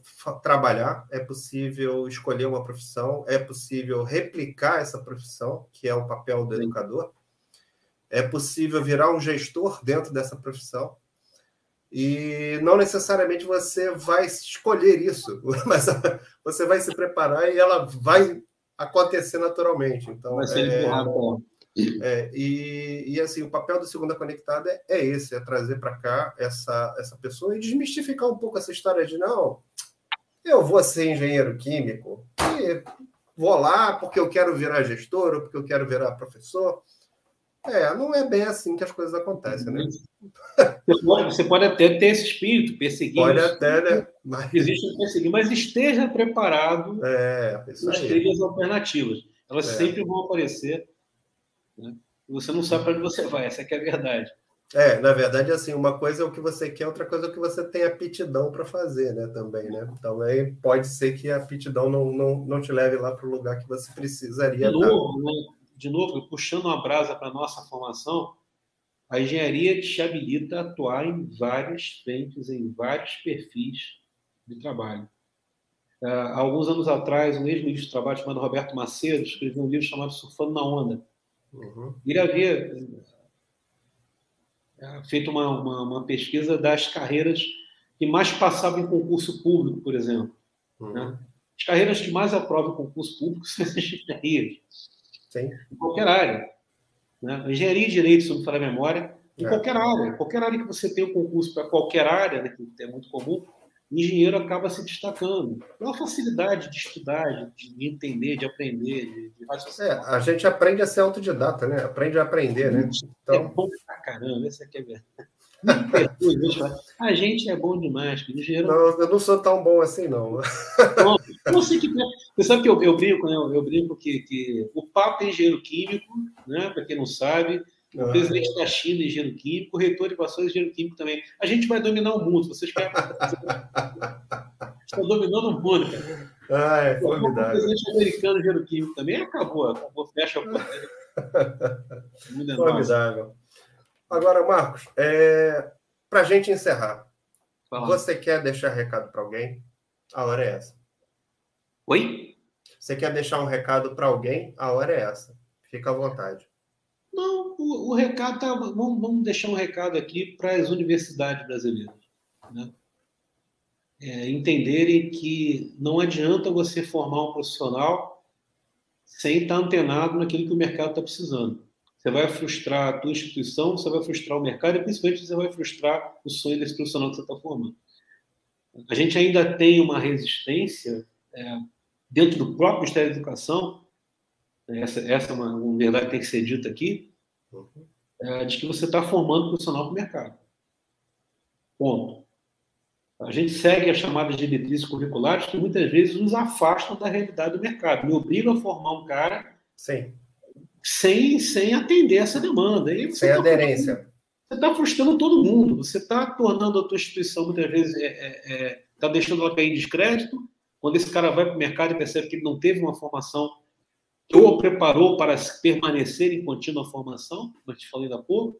trabalhar, é possível escolher uma profissão, é possível replicar essa profissão, que é o papel do educador, é possível virar um gestor dentro dessa profissão, e não necessariamente você vai escolher isso, mas você vai se preparar e ela vai acontecer naturalmente. Então, vai ser é, é, e, e assim, o papel do Segunda Conectada é, é esse, é trazer para cá essa, essa pessoa e desmistificar um pouco essa história de não, eu vou ser engenheiro químico e vou lá porque eu quero virar gestor ou porque eu quero virar professor. É, não é bem assim que as coisas acontecem, né? Você pode, você pode até ter esse espírito, perseguir. Pode até, né? Mas... Existe perseguir, mas esteja preparado é, para as trilhas alternativas. Elas é. sempre vão aparecer. Né? Você não sabe para onde você vai, essa é a verdade. É, na verdade, assim, uma coisa é o que você quer, outra coisa é o que você tem aptidão para fazer, né? Também, né? Então, aí pode ser que a aptidão não, não, não te leve lá para o lugar que você precisaria. De novo, né? de novo, puxando uma brasa para a nossa formação, a engenharia te habilita a atuar em várias frentes, em vários perfis de trabalho. Há alguns anos atrás, um ex-ministro de trabalho chamado Roberto Macedo escreveu um livro chamado Surfando na Onda. Uhum. Ele havia é, feito uma, uma, uma, pesquisa das carreiras que mais passavam em concurso público, por exemplo. Uhum. Né? As carreiras que mais aprovam concurso público são essas engenharias. Sim. Em qualquer área. Né? Engenharia e direito, se não falar a memória, em é. qualquer área. Qualquer área que você tenha um concurso para qualquer área, né, que é muito comum, engenheiro acaba se destacando. É uma facilidade de estudar, de entender, de aprender, de, de É, a gente aprende a ser autodidata, né? Aprende a aprender, né? Então... É bom pra caramba, esse aqui é verdade. A gente é bom demais. Engenheiro... Não, eu não sou tão bom assim, não. não você, que... você sabe que eu, eu brinco, né? Eu brinco que, que o Papa é engenheiro químico, né? Para quem não sabe, o ah. presidente da China, engenheiro químico, o reitor de Vassouras, engenheiro químico também. A gente vai dominar o mundo. Vocês querem. Estão dominando o mundo, cara. Ah, é formidável. O presidente americano, engenheiro químico também, acabou. acabou fecha a porta. É formidável. Agora, Marcos, é... para a gente encerrar, Fala. você quer deixar recado para alguém? A hora é essa. Oi? Você quer deixar um recado para alguém? A hora é essa. Fica à vontade. O, o recado tá, vamos, vamos, deixar um recado aqui para as universidades brasileiras. Né? É, entenderem que não adianta você formar um profissional sem estar antenado naquilo que o mercado está precisando. Você vai frustrar a tua instituição, você vai frustrar o mercado e principalmente você vai frustrar o sonho desse profissional que você está formando. A gente ainda tem uma resistência é, dentro do próprio Ministério da Educação essa, essa é uma, uma verdade que tem que ser dita aqui, é, de que você está formando profissional para o mercado. Ponto. A gente segue as chamadas diretrizes curriculares que muitas vezes nos afastam da realidade do mercado, me obrigam a formar um cara Sim. Sem, sem atender essa demanda. E sem tá aderência. Você está frustrando todo mundo, você está tornando a tua instituição, muitas vezes, está é, é, é tá deixando ela cair em descrédito. Quando esse cara vai para o mercado e percebe que ele não teve uma formação ou o preparou para permanecer em contínua formação, como eu te falei há pouco.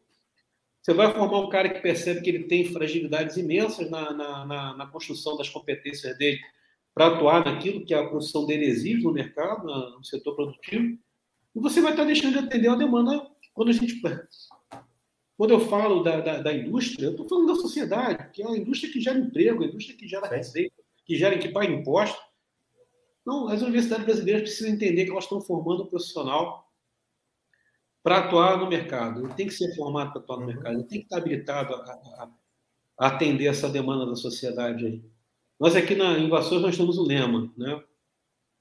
Você vai formar um cara que percebe que ele tem fragilidades imensas na, na, na, na construção das competências dele para atuar naquilo que a profissão dele exige no mercado, no setor produtivo, e você vai estar deixando de atender a demanda quando a gente. Quando eu falo da, da, da indústria, eu estou falando da sociedade, que é a indústria que gera emprego, a indústria que gera receita, que gera, que paga impostos. Não, as universidades brasileiras precisam entender que elas estão formando um profissional para atuar no mercado. Ele tem que ser formado para atuar no uhum. mercado, ele tem que estar habilitado a, a, a atender essa demanda da sociedade aí. Nós aqui na Invasões nós temos o lema, né?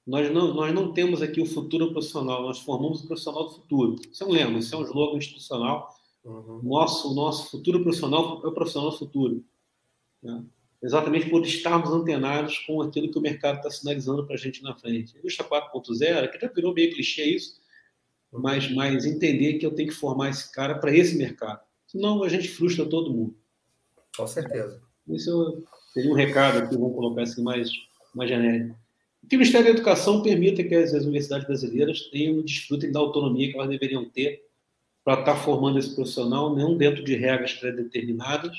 Nós não, nós não temos aqui o futuro profissional, nós formamos o profissional do futuro. Isso é um lema, isso é um slogan institucional. Uhum. Nosso, nosso futuro profissional é o profissional do futuro. Né? Exatamente por estarmos antenados com aquilo que o mercado está sinalizando para a gente na frente. A indústria 4.0, que já virou meio clichê isso, mas, mas entender que eu tenho que formar esse cara para esse mercado. Senão a gente frustra todo mundo. Com certeza. Isso seria um recado que vamos colocar assim mais, mais genérico. Que o Ministério da Educação permita que as, universidades brasileiras tenham, desfrutem da autonomia que elas deveriam ter para estar tá formando esse profissional, não dentro de regras pré-determinadas,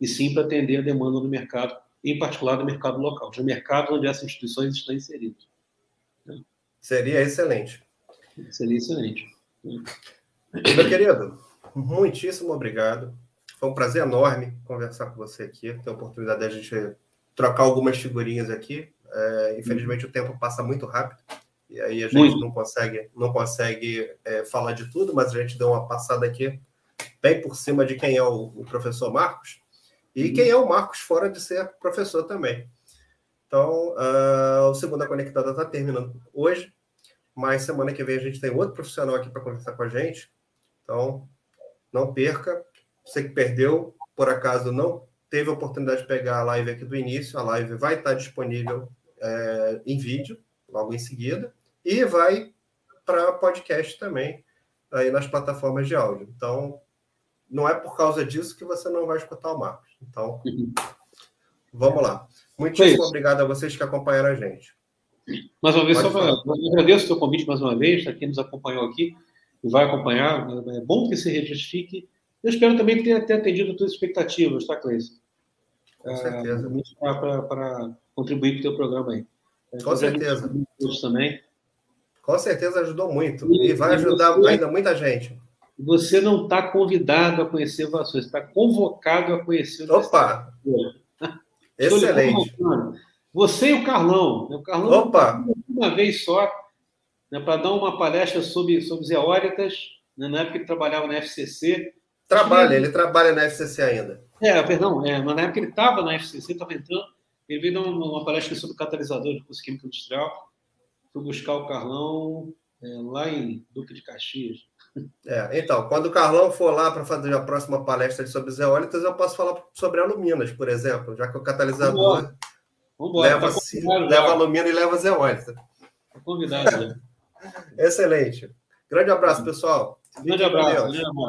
e sim para atender a demanda do mercado, em particular do mercado local, de mercados onde essas instituições estão inseridas. Seria excelente. Seria excelente. Meu querido, muitíssimo obrigado. Foi um prazer enorme conversar com você aqui, ter a oportunidade de a gente trocar algumas figurinhas aqui. É, infelizmente o tempo passa muito rápido e aí a gente muito. não consegue não consegue é, falar de tudo, mas a gente deu uma passada aqui bem por cima de quem é o, o professor Marcos. E quem é o Marcos, fora de ser professor também. Então, uh, o Segunda Conectada está terminando hoje, mas semana que vem a gente tem outro profissional aqui para conversar com a gente. Então, não perca. Você que perdeu, por acaso não teve a oportunidade de pegar a live aqui do início, a live vai estar disponível é, em vídeo logo em seguida e vai para podcast também aí nas plataformas de áudio. Então, não é por causa disso que você não vai escutar o Marcos. Então, vamos lá. Muitíssimo obrigado a vocês que acompanharam a gente. Mais uma vez, Pode só pra, agradeço o seu convite mais uma vez, para quem nos acompanhou aqui e vai acompanhar. É bom que se rejustifique. Eu espero também ter, ter atendido as suas expectativas, tá, Cleiton? Com certeza. É, para contribuir para o teu programa aí. É, Com certeza. Também. Com certeza ajudou muito. E, e vai ajudar ainda muita gente. Você não está convidado a conhecer Vassouras, está convocado a conhecer o Opa! Excelente. Você e o Carlão. Né? O Carlão Opa! Uma vez só, né, para dar uma palestra sobre, sobre os né, na época ele trabalhava na FCC. Trabalha, ele trabalha na FCC ainda. É, perdão, é, mas na época ele estava na FCC, estava entrando, ele veio dar uma, uma palestra sobre catalisador de curso químico industrial. Fui buscar o Carlão é, lá em Duque de Caxias. É, então, quando o Carlão for lá para fazer a próxima palestra sobre os eólitas, eu posso falar sobre aluminas, por exemplo, já que o catalisador Vambora, leva, tá leva alumínio e leva as eólitas. Tá convidado. Né? Excelente. Grande abraço, pessoal. Grande abraço. Grande abraço.